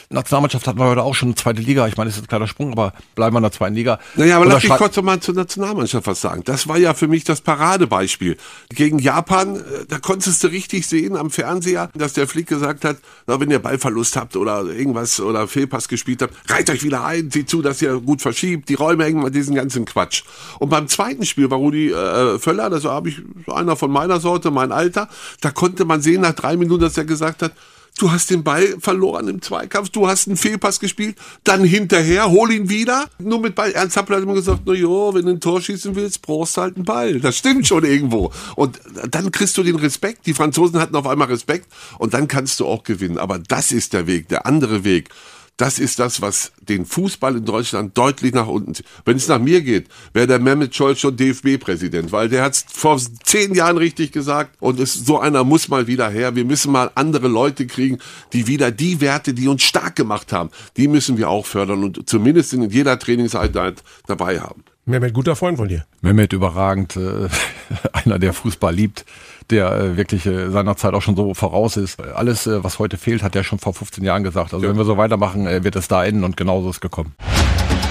Nationalmannschaft hatten wir heute auch schon eine zweite Liga. Ich meine, das ist ein kleiner Sprung, aber bleiben wir in der zweiten Liga. Naja, aber Und lass mich kurz mal zur Nationalmannschaft was sagen. Das war ja für mich das Paradebeispiel. Gegen Japan, äh, da konntest du richtig sehen am Fernseher, dass der Flick gesagt hat, na, wenn ihr Ballverlust habt oder irgendwas oder Fehlpass gespielt habt, reiht euch wieder ein, seht zu, dass ihr gut verschiebt, die Räume hängen, diesen ganzen Quatsch. Und beim zweiten Spiel war Rudi äh, Völler, das habe ich einer von meiner Sorte, mein Alter, da konnte man sehen nach drei Minuten, dass er gesagt hat, Du hast den Ball verloren im Zweikampf, du hast einen Fehlpass gespielt, dann hinterher, hol ihn wieder. Nur mit Ball. Ernst Happel hat immer gesagt, na ja, wenn du ein Tor schießen willst, brauchst du halt einen Ball. Das stimmt schon irgendwo. Und dann kriegst du den Respekt. Die Franzosen hatten auf einmal Respekt und dann kannst du auch gewinnen. Aber das ist der Weg, der andere Weg. Das ist das, was den Fußball in Deutschland deutlich nach unten zieht. Wenn es nach mir geht, wäre der Mehmet Scholl schon DFB-Präsident, weil der hat es vor zehn Jahren richtig gesagt und es, so einer muss mal wieder her. Wir müssen mal andere Leute kriegen, die wieder die Werte, die uns stark gemacht haben, die müssen wir auch fördern und zumindest in jeder Trainingseinheit dabei haben. Mehmet, guter Freund von dir. Mehmet überragend, äh, einer, der Fußball liebt, der äh, wirklich äh, seiner Zeit auch schon so voraus ist. Alles, äh, was heute fehlt, hat er schon vor 15 Jahren gesagt. Also wenn wir so weitermachen, äh, wird es da enden und genauso ist gekommen.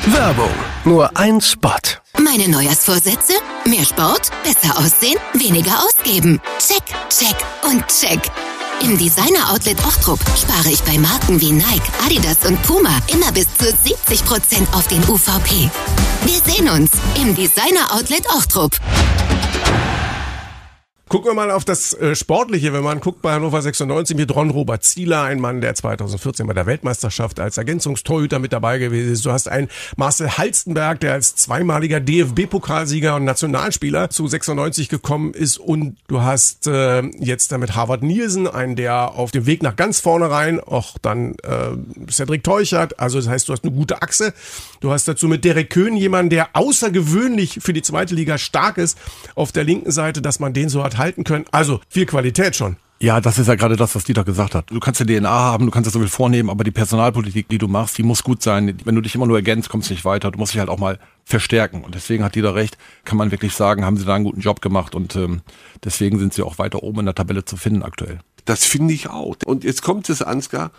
Werbung. Nur ein Spot. Meine Neujahrsvorsätze? Mehr Sport, besser aussehen, weniger ausgeben. Check, check und check. Im Designer Outlet Ochtrup spare ich bei Marken wie Nike, Adidas und Puma immer bis zu 70% auf den UVP. Wir sehen uns im Designer Outlet Ochtrup. Gucken wir mal auf das äh, Sportliche, wenn man guckt bei Hannover 96 mit Ron Robert Zieler, ein Mann, der 2014 bei der Weltmeisterschaft als Ergänzungstorhüter mit dabei gewesen ist. Du hast einen Marcel Halstenberg, der als zweimaliger DFB-Pokalsieger und Nationalspieler zu 96 gekommen ist und du hast äh, jetzt damit Harvard Nielsen, einen, der auf dem Weg nach ganz vorne rein, auch dann äh, Cedric Teuchert, also das heißt, du hast eine gute Achse. Du hast dazu mit Derek Köhn jemanden, der außergewöhnlich für die zweite Liga stark ist auf der linken Seite, dass man den so hat halten können. Also viel Qualität schon. Ja, das ist ja gerade das, was Dieter gesagt hat. Du kannst die DNA haben, du kannst das so viel vornehmen, aber die Personalpolitik, die du machst, die muss gut sein. Wenn du dich immer nur ergänzt, kommst du nicht weiter. Du musst dich halt auch mal verstärken. Und deswegen hat Dieter recht, kann man wirklich sagen, haben sie da einen guten Job gemacht und ähm, deswegen sind sie auch weiter oben in der Tabelle zu finden aktuell. Das finde ich auch. Und jetzt kommt es, Ansgar,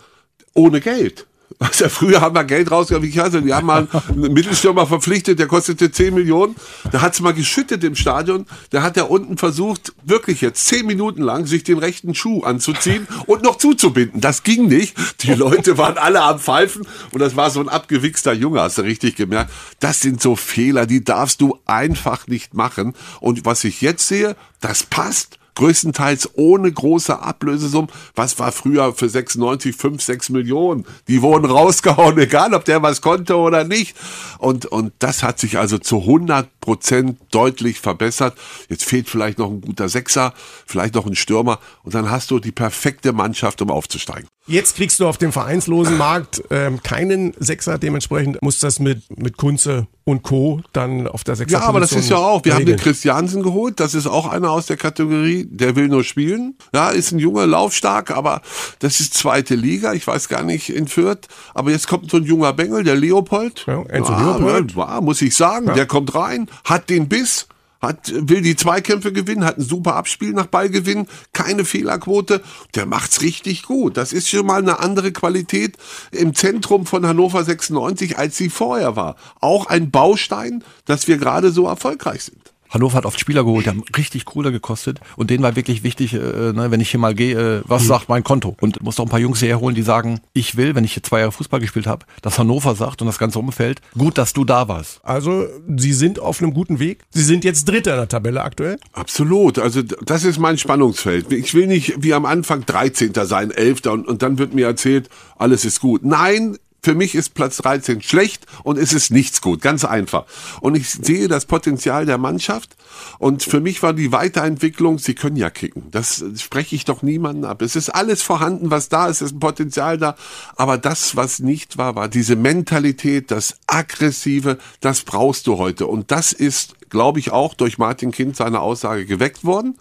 ohne Geld. Also früher haben wir Geld rausgehauen, wie also, die haben mal einen Mittelstürmer verpflichtet, der kostete 10 Millionen. Da hat's mal geschüttet im Stadion. Da hat er unten versucht, wirklich jetzt 10 Minuten lang sich den rechten Schuh anzuziehen und noch zuzubinden. Das ging nicht. Die Leute waren alle am Pfeifen und das war so ein abgewichster Junge, hast du richtig gemerkt. Das sind so Fehler, die darfst du einfach nicht machen. Und was ich jetzt sehe, das passt größtenteils ohne große Ablösesummen. Was war früher für 96, 5, 6 Millionen? Die wurden rausgehauen, egal ob der was konnte oder nicht. Und, und das hat sich also zu 100 Prozent deutlich verbessert. Jetzt fehlt vielleicht noch ein guter Sechser, vielleicht noch ein Stürmer und dann hast du die perfekte Mannschaft, um aufzusteigen. Jetzt kriegst du auf dem vereinslosen Markt ähm, keinen Sechser, dementsprechend muss das mit, mit Kunze und Co. dann auf der Sechser Ja, aber das ist ja auch. Wir haben den regeln. Christiansen geholt. Das ist auch einer aus der Kategorie, der will nur spielen. Ja, ist ein junger, laufstark, aber das ist zweite Liga. Ich weiß gar nicht in Fürth. Aber jetzt kommt so ein junger Bengel, der Leopold. Ja, Enzo Leopold. Ja, ja, muss ich sagen. Der kommt rein, hat den Biss. Hat, will die Zweikämpfe gewinnen, hat ein super Abspiel nach Ballgewinn, keine Fehlerquote. Der macht's richtig gut. Das ist schon mal eine andere Qualität im Zentrum von Hannover 96, als sie vorher war. Auch ein Baustein, dass wir gerade so erfolgreich sind. Hannover hat oft Spieler geholt, die haben richtig Kohle gekostet und denen war wirklich wichtig, äh, ne, wenn ich hier mal gehe, äh, was Mhm. sagt mein Konto? Und muss auch ein paar Jungs herholen, die sagen, ich will, wenn ich hier zwei Jahre Fußball gespielt habe, dass Hannover sagt und das ganze Umfeld, gut, dass du da warst. Also, Sie sind auf einem guten Weg. Sie sind jetzt Dritter in der Tabelle aktuell. Absolut. Also das ist mein Spannungsfeld. Ich will nicht wie am Anfang 13. sein, 11. Und, und dann wird mir erzählt, alles ist gut. Nein, für mich ist Platz 13 schlecht und es ist nichts gut. Ganz einfach. Und ich sehe das Potenzial der Mannschaft. Und für mich war die Weiterentwicklung, sie können ja kicken. Das spreche ich doch niemanden ab. Es ist alles vorhanden, was da ist, es ist ein Potenzial da. Aber das, was nicht war, war diese Mentalität, das Aggressive, das brauchst du heute. Und das ist glaube ich, auch durch Martin Kind seine Aussage geweckt worden.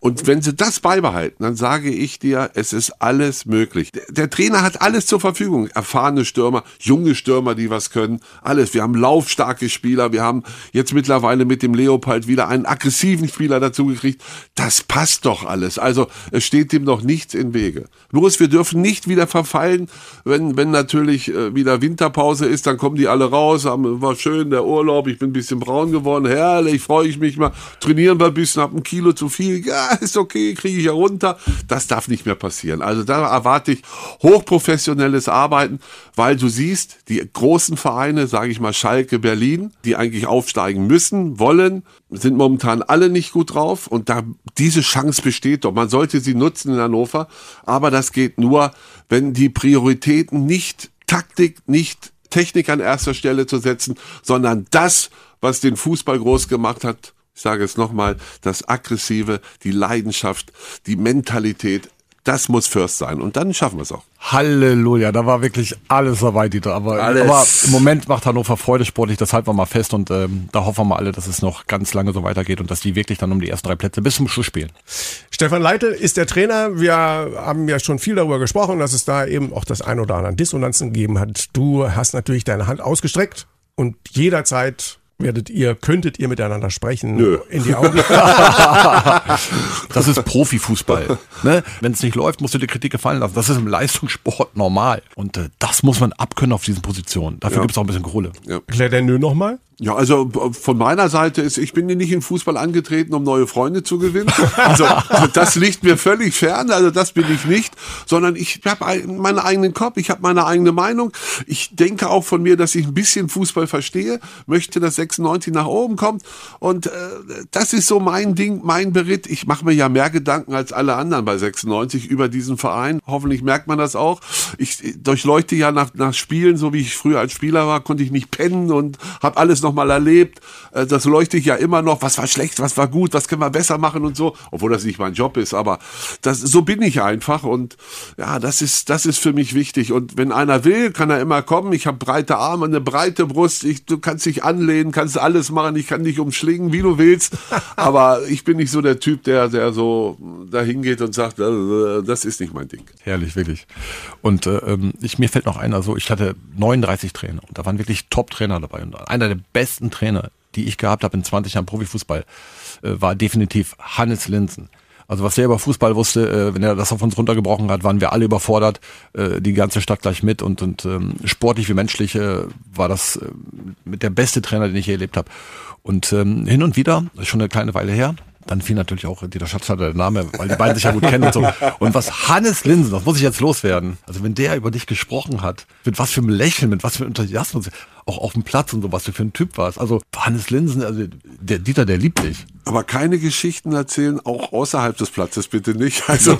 Und wenn sie das beibehalten, dann sage ich dir, es ist alles möglich. Der, der Trainer hat alles zur Verfügung. Erfahrene Stürmer, junge Stürmer, die was können, alles. Wir haben laufstarke Spieler, wir haben jetzt mittlerweile mit dem Leopold wieder einen aggressiven Spieler dazu gekriegt. Das passt doch alles. Also es steht dem noch nichts im Wege. Bloß wir dürfen nicht wieder verfallen, wenn, wenn natürlich äh, wieder Winterpause ist, dann kommen die alle raus, haben, war schön der Urlaub, ich bin ein bisschen braun geworden, herrlich, freue ich mich mal, trainieren wir ein bisschen, hab ein Kilo zu viel, ja, ist okay, kriege ich ja runter. Das darf nicht mehr passieren. Also da erwarte ich hochprofessionelles Arbeiten, weil du siehst, die großen Vereine, sage ich mal Schalke, Berlin, die eigentlich aufsteigen müssen, wollen, sind momentan alle nicht gut drauf und da diese Chance besteht doch. Man sollte sie nutzen in Hannover, aber das geht nur, wenn die Prioritäten nicht Taktik, nicht Technik an erster Stelle zu setzen, sondern das, was den Fußball groß gemacht hat, ich sage es nochmal, das Aggressive, die Leidenschaft, die Mentalität, das muss First sein. Und dann schaffen wir es auch. Halleluja, da war wirklich alles dabei, Dieter. Aber, aber im Moment macht Hannover Freude sportlich, das halten wir mal fest und ähm, da hoffen wir mal alle, dass es noch ganz lange so weitergeht und dass die wirklich dann um die ersten drei Plätze bis zum Schluss spielen. Stefan Leite ist der Trainer. Wir haben ja schon viel darüber gesprochen, dass es da eben auch das ein oder andere an Dissonanzen gegeben hat. Du hast natürlich deine Hand ausgestreckt und jederzeit werdet ihr, könntet ihr miteinander sprechen. Nö. In die Augen. Das ist Profifußball. ne? Wenn es nicht läuft, musst du dir Kritik gefallen lassen. Das ist im Leistungssport normal. Und äh, das muss man abkönnen auf diesen Positionen. Dafür Ja. gibt's auch ein bisschen Kohle. Erklär der Nö nochmal. Ja, also äh, von meiner Seite ist, ich bin nicht in Fußball angetreten, um neue Freunde zu gewinnen. Also das liegt mir völlig fern, also das bin ich nicht, sondern ich habe meinen eigenen Kopf, ich habe meine eigene Meinung. Ich denke auch von mir, dass ich ein bisschen Fußball verstehe, möchte, dass 96 nach oben kommt und äh, das ist so mein Ding, mein Beritt. Ich mache mir ja mehr Gedanken als alle anderen bei 96 über diesen Verein. Hoffentlich merkt man das auch. Ich durchleuchte ja nach, nach Spielen, so wie ich früher als Spieler war, konnte ich nicht pennen und habe alles noch mal erlebt. Äh, Das leuchte ich ja immer noch. Was war schlecht, was war gut, was können wir besser machen und so. Obwohl das nicht mein Job ist, aber das, so bin ich einfach und ja, das ist, das ist für mich wichtig. Und wenn einer will, kann er immer kommen. Ich habe breite Arme, eine breite Brust. Ich, du kannst dich anlehnen, kannst alles machen. Ich kann dich umschlingen, wie du willst. Aber ich bin nicht so der Typ, der, der so dahin geht und sagt, äh, das ist nicht mein Ding. Herrlich, wirklich. Und äh, ähm, ich, mir fällt noch einer so, ich hatte 39 Trainer und da waren wirklich Top-Trainer dabei. Und einer der besten Trainer, die ich gehabt habe in 20 Jahren Profifußball, äh, war definitiv Hannes Linsen. Also was er über Fußball wusste, äh, wenn er das auf uns runtergebrochen hat, waren wir alle überfordert, äh, die ganze Stadt gleich mit und, und ähm, sportlich wie menschlich war das mit der beste Trainer, den ich je erlebt habe. Und ähm, hin und wieder, schon eine kleine Weile her, dann fiel natürlich auch Dieter Schatzschneider der Name, weil die beiden sich ja gut kennen und so. Und was Hannes Linsen, das muss ich jetzt loswerden. Also wenn der über dich gesprochen hat, mit was für einem Lächeln, mit was für einem Enthusiasmus, auch auf dem Platz und so, was du für ein Typ warst. Also Hannes Linsen, also der Dieter, der liebt dich. Aber keine Geschichten erzählen, auch außerhalb des Platzes bitte nicht. Also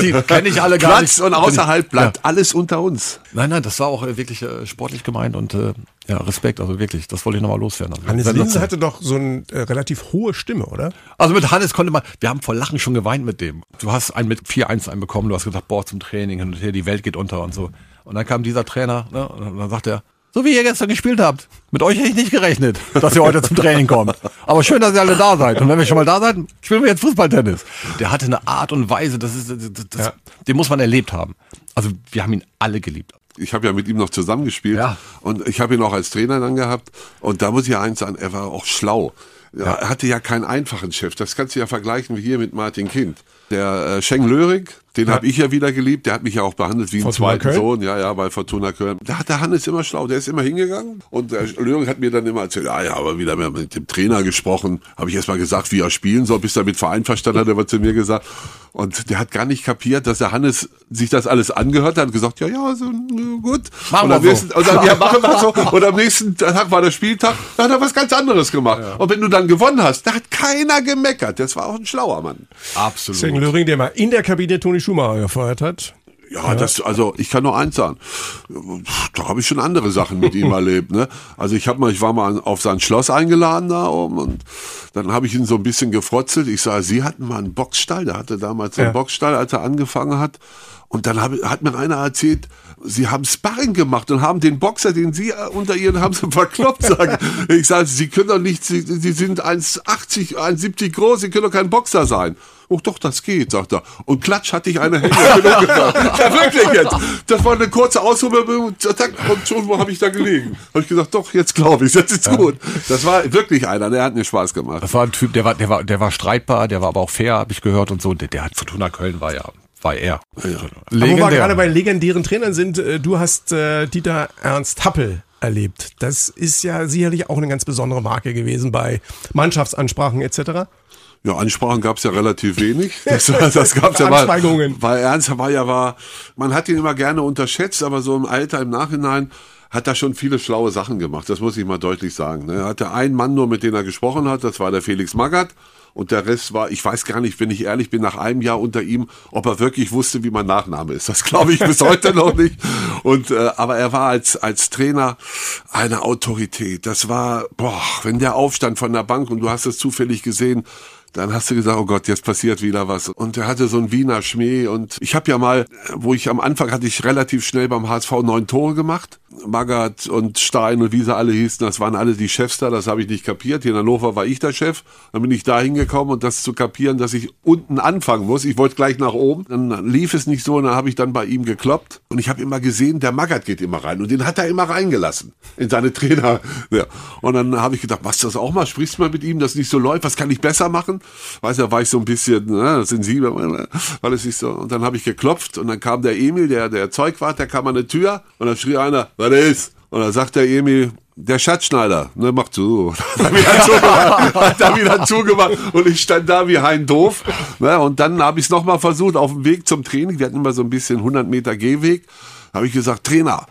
Die kenne ich alle gar Platz nicht. und außerhalb bleibt alles unter uns. Nein, nein, das war auch äh, wirklich äh, sportlich gemeint und äh, ja, Respekt, also wirklich, das wollte ich nochmal loswerden. Also, Hannes wenn das- Linse hatte doch so eine äh, relativ hohe Stimme, oder? Also mit Hannes konnte man, wir haben vor Lachen schon geweint mit dem. Du hast einen mit 4-1 einbekommen, du hast gesagt, boah, zum Training hin und her, die Welt geht unter und so. Und dann kam dieser Trainer, ne, und dann sagt er, so wie ihr gestern gespielt habt, mit euch hätte ich nicht gerechnet, dass ihr heute zum Training kommt. Aber schön, dass ihr alle da seid. Und wenn wir schon mal da seid, spielen wir jetzt Fußballtennis. Der hatte eine Art und Weise, das ist, das, das, Ja. den muss man erlebt haben. Also wir haben ihn alle geliebt. Ich habe ja mit ihm noch zusammengespielt Ja. und ich habe ihn auch als Trainer dann gehabt. Und da muss ich ja eins sagen, er war auch schlau. Ja, Er hatte ja keinen einfachen Chef. Das kannst du ja vergleichen wie hier mit Martin Kind. Der äh, Schenk Lörig Den habe ich ja wieder geliebt. Der hat mich ja auch behandelt wie einen zweiten Köln? Sohn. Ja, ja, bei Fortuna Köln. Da hat der Hannes immer schlau. Der ist immer hingegangen. Und der Löring hat mir dann immer erzählt, ah ja, aber wieder mit dem Trainer gesprochen. Habe ich erst mal gesagt, wie er spielen soll, bis er mit Verein verstanden hat, hat er zu mir gesagt. Und der hat gar nicht kapiert, dass der Hannes sich das alles angehört hat und gesagt, ja, ja, so, gut. Machen und wir am so. nächsten, und dann, ja, machen wir so. Und am nächsten Tag war der Spieltag, da hat er was ganz anderes gemacht. Und wenn du dann gewonnen hast, da hat keiner gemeckert. Das war auch ein schlauer Mann. Absolut. Deswegen Löring, der mal in der Kabine Toni Schumacher gefeuert hat. Ja, das, also ich kann nur eins sagen. Da habe ich schon andere Sachen mit ihm erlebt. Ne? Also ich habe mal, ich war mal auf sein Schloss eingeladen da oben und dann habe ich ihn so ein bisschen gefrotzelt. Ich sage, Sie hatten mal einen Boxstall, der hatte damals einen Ja. Boxstall, als er angefangen hat. Und dann hab, hat mir einer erzählt, sie haben Sparring gemacht und haben den Boxer, den sie äh, unter ihren haben sie verkloppt, sagen. Ich sage, sie können doch nicht, sie, sie sind 1,80, 1,70 groß, sie können doch kein Boxer sein. Oh doch, das geht, sagt er. Und klatsch hatte ich eine Hände. ja, wirklich jetzt. Das war eine kurze Ausholbewegung, zack, und schon wo habe ich da gelegen. Habe ich gesagt, doch, jetzt glaube ich, jetzt ist gut. Das war wirklich einer, der hat mir Spaß gemacht. Das war ein Typ, der war, der war, der war streitbar, der war aber auch fair, habe ich gehört und so. Der, der hat Fortuna Köln war ja, war er. Aber wo wir gerade bei legendären Trainern sind, äh, du hast äh, Dieter Ernst Happel erlebt. Das ist ja sicherlich auch eine ganz besondere Marke gewesen bei Mannschaftsansprachen etc. Ja, Ansprachen gab's ja relativ wenig. Das, das gab's ja mal. Weil Ernst war ja war, man hat ihn immer gerne unterschätzt, aber so im Alter, im Nachhinein hat er schon viele schlaue Sachen gemacht. Das muss ich mal deutlich sagen. ne. Er hatte einen Mann nur, mit dem er gesprochen hat, das war der Felix Magath. Und der Rest war, ich weiß gar nicht, wenn ich ehrlich bin, nach einem Jahr unter ihm, ob er wirklich wusste, wie mein Nachname ist. Das glaube ich bis heute noch nicht. Und äh, aber er war als als Trainer eine Autorität. Das war, boah, wenn der aufstand von der Bank und du hast es zufällig gesehen, dann hast du gesagt, oh Gott, jetzt passiert wieder was. Und er hatte so einen Wiener Schmäh und ich habe ja mal, wo ich am Anfang hatte ich relativ schnell beim HSV neun Tore gemacht. Magath und Stein und wie sie alle hießen, das waren alle die Chefs da, das habe ich nicht kapiert. Hier in Hannover war ich der Chef. Dann bin ich da hingekommen und das zu kapieren, dass ich unten anfangen muss. Ich wollte gleich nach oben. Dann lief es nicht so und dann habe ich dann bei ihm gekloppt. Und ich habe immer gesehen, der Magath geht immer rein. Und den hat er immer reingelassen in seine Trainer. Ja. Und dann habe ich gedacht, machst du das auch mal? Sprichst du mal mit ihm, dass nicht so läuft? Was kann ich besser machen? Weißt du, da war ich so ein bisschen ne, sensibel, weil es nicht so. Und dann habe ich geklopft und dann kam der Emil, der der Zeugwart, der kam an die Tür und dann schrie einer, was ist? Und dann sagt der Emil, der Schatzschneider, ne, mach zu. Hat er wieder zugemacht, er wieder zugemacht und ich stand da wie ein Doof. Ne, und dann habe ich es nochmal versucht auf dem Weg zum Training. Wir hatten immer so ein bisschen 100 Meter Gehweg. Habe ich gesagt, Trainer,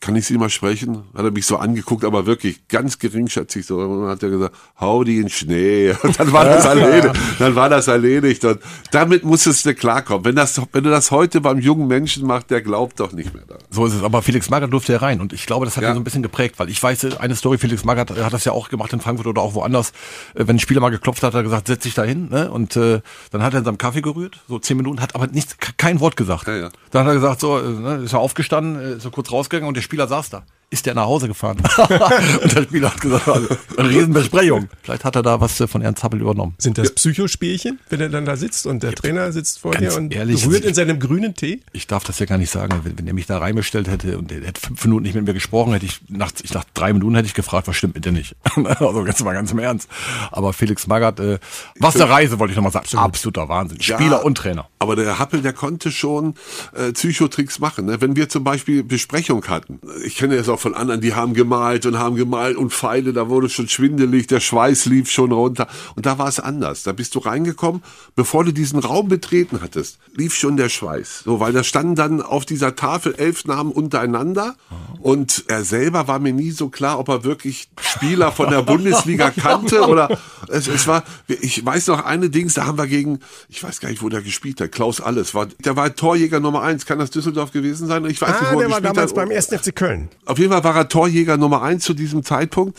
kann ich Sie mal sprechen? Hat er mich so angeguckt, aber wirklich ganz geringschätzig so. Und dann hat er gesagt, hau die in Schnee. Und dann war das erledigt. Dann war das erledigt. Und damit musstest du klarkommen. Wenn, das, wenn du das heute beim jungen Menschen machst, der glaubt doch nicht mehr daran. So ist es. Aber Felix Magath durfte ja rein. Und ich glaube, das hat Ja. ihn so ein bisschen geprägt, weil ich weiß, eine Story, Felix Magath hat das ja auch gemacht in Frankfurt oder auch woanders. Äh, Wenn ein Spieler mal geklopft hat, hat er gesagt, setz dich da hin. Ne? Und äh, dann hat er in seinem Kaffee gerührt, so zehn Minuten, hat aber nichts, kein Wort gesagt. Ja, ja. Dann hat er gesagt, so, äh, ne, ist er aufgestanden, äh, ist er kurz rausgegangen und der Spieler saß da. Ist der nach Hause gefahren? und der Spieler hat gesagt, also, eine Riesenbesprechung. Vielleicht hat er da was äh, von Ernst Happel übernommen. Sind das Psychospielchen, wenn er dann da sitzt und der Trainer sitzt vor dir und ehrlich, rührt also in seinem grünen Tee? Ich darf das ja gar nicht sagen. Wenn, wenn er mich da reinbestellt hätte und er hätte fünf Minuten nicht mit mir gesprochen, hätte ich nach, ich nach drei Minuten hätte ich gefragt, was stimmt mit dir nicht? also ganz mal ganz im Ernst. Aber Felix Magath, äh, was eine Reise, wollte ich nochmal sagen. Absoluter Wahnsinn. Spieler Ja, und Trainer. Aber der Happel, der konnte schon äh, Psychotricks machen. Ne? Wenn wir zum Beispiel Besprechung hatten, ich kenne das auch von anderen, die haben gemalt und haben gemalt und Pfeile, da wurde schon schwindelig, der Schweiß lief schon runter. Und da war es anders. Da bist du reingekommen, bevor du diesen Raum betreten hattest, lief schon der Schweiß. So, weil da standen dann auf dieser Tafel elf Namen untereinander und er selber war mir nie so klar, ob er wirklich Spieler von der Bundesliga kannte oder es, es war, ich weiß noch eine Dings, da haben wir gegen, ich weiß gar nicht, wo der gespielt hat, Klaus Alles, war, der war Torjäger Nummer eins, kann das Düsseldorf gewesen sein? Ich weiß nicht, Ah, wo er der war gespielt damals hat. beim 1. FC Köln. Auf jeden Fall war er Torjäger Nummer eins zu diesem Zeitpunkt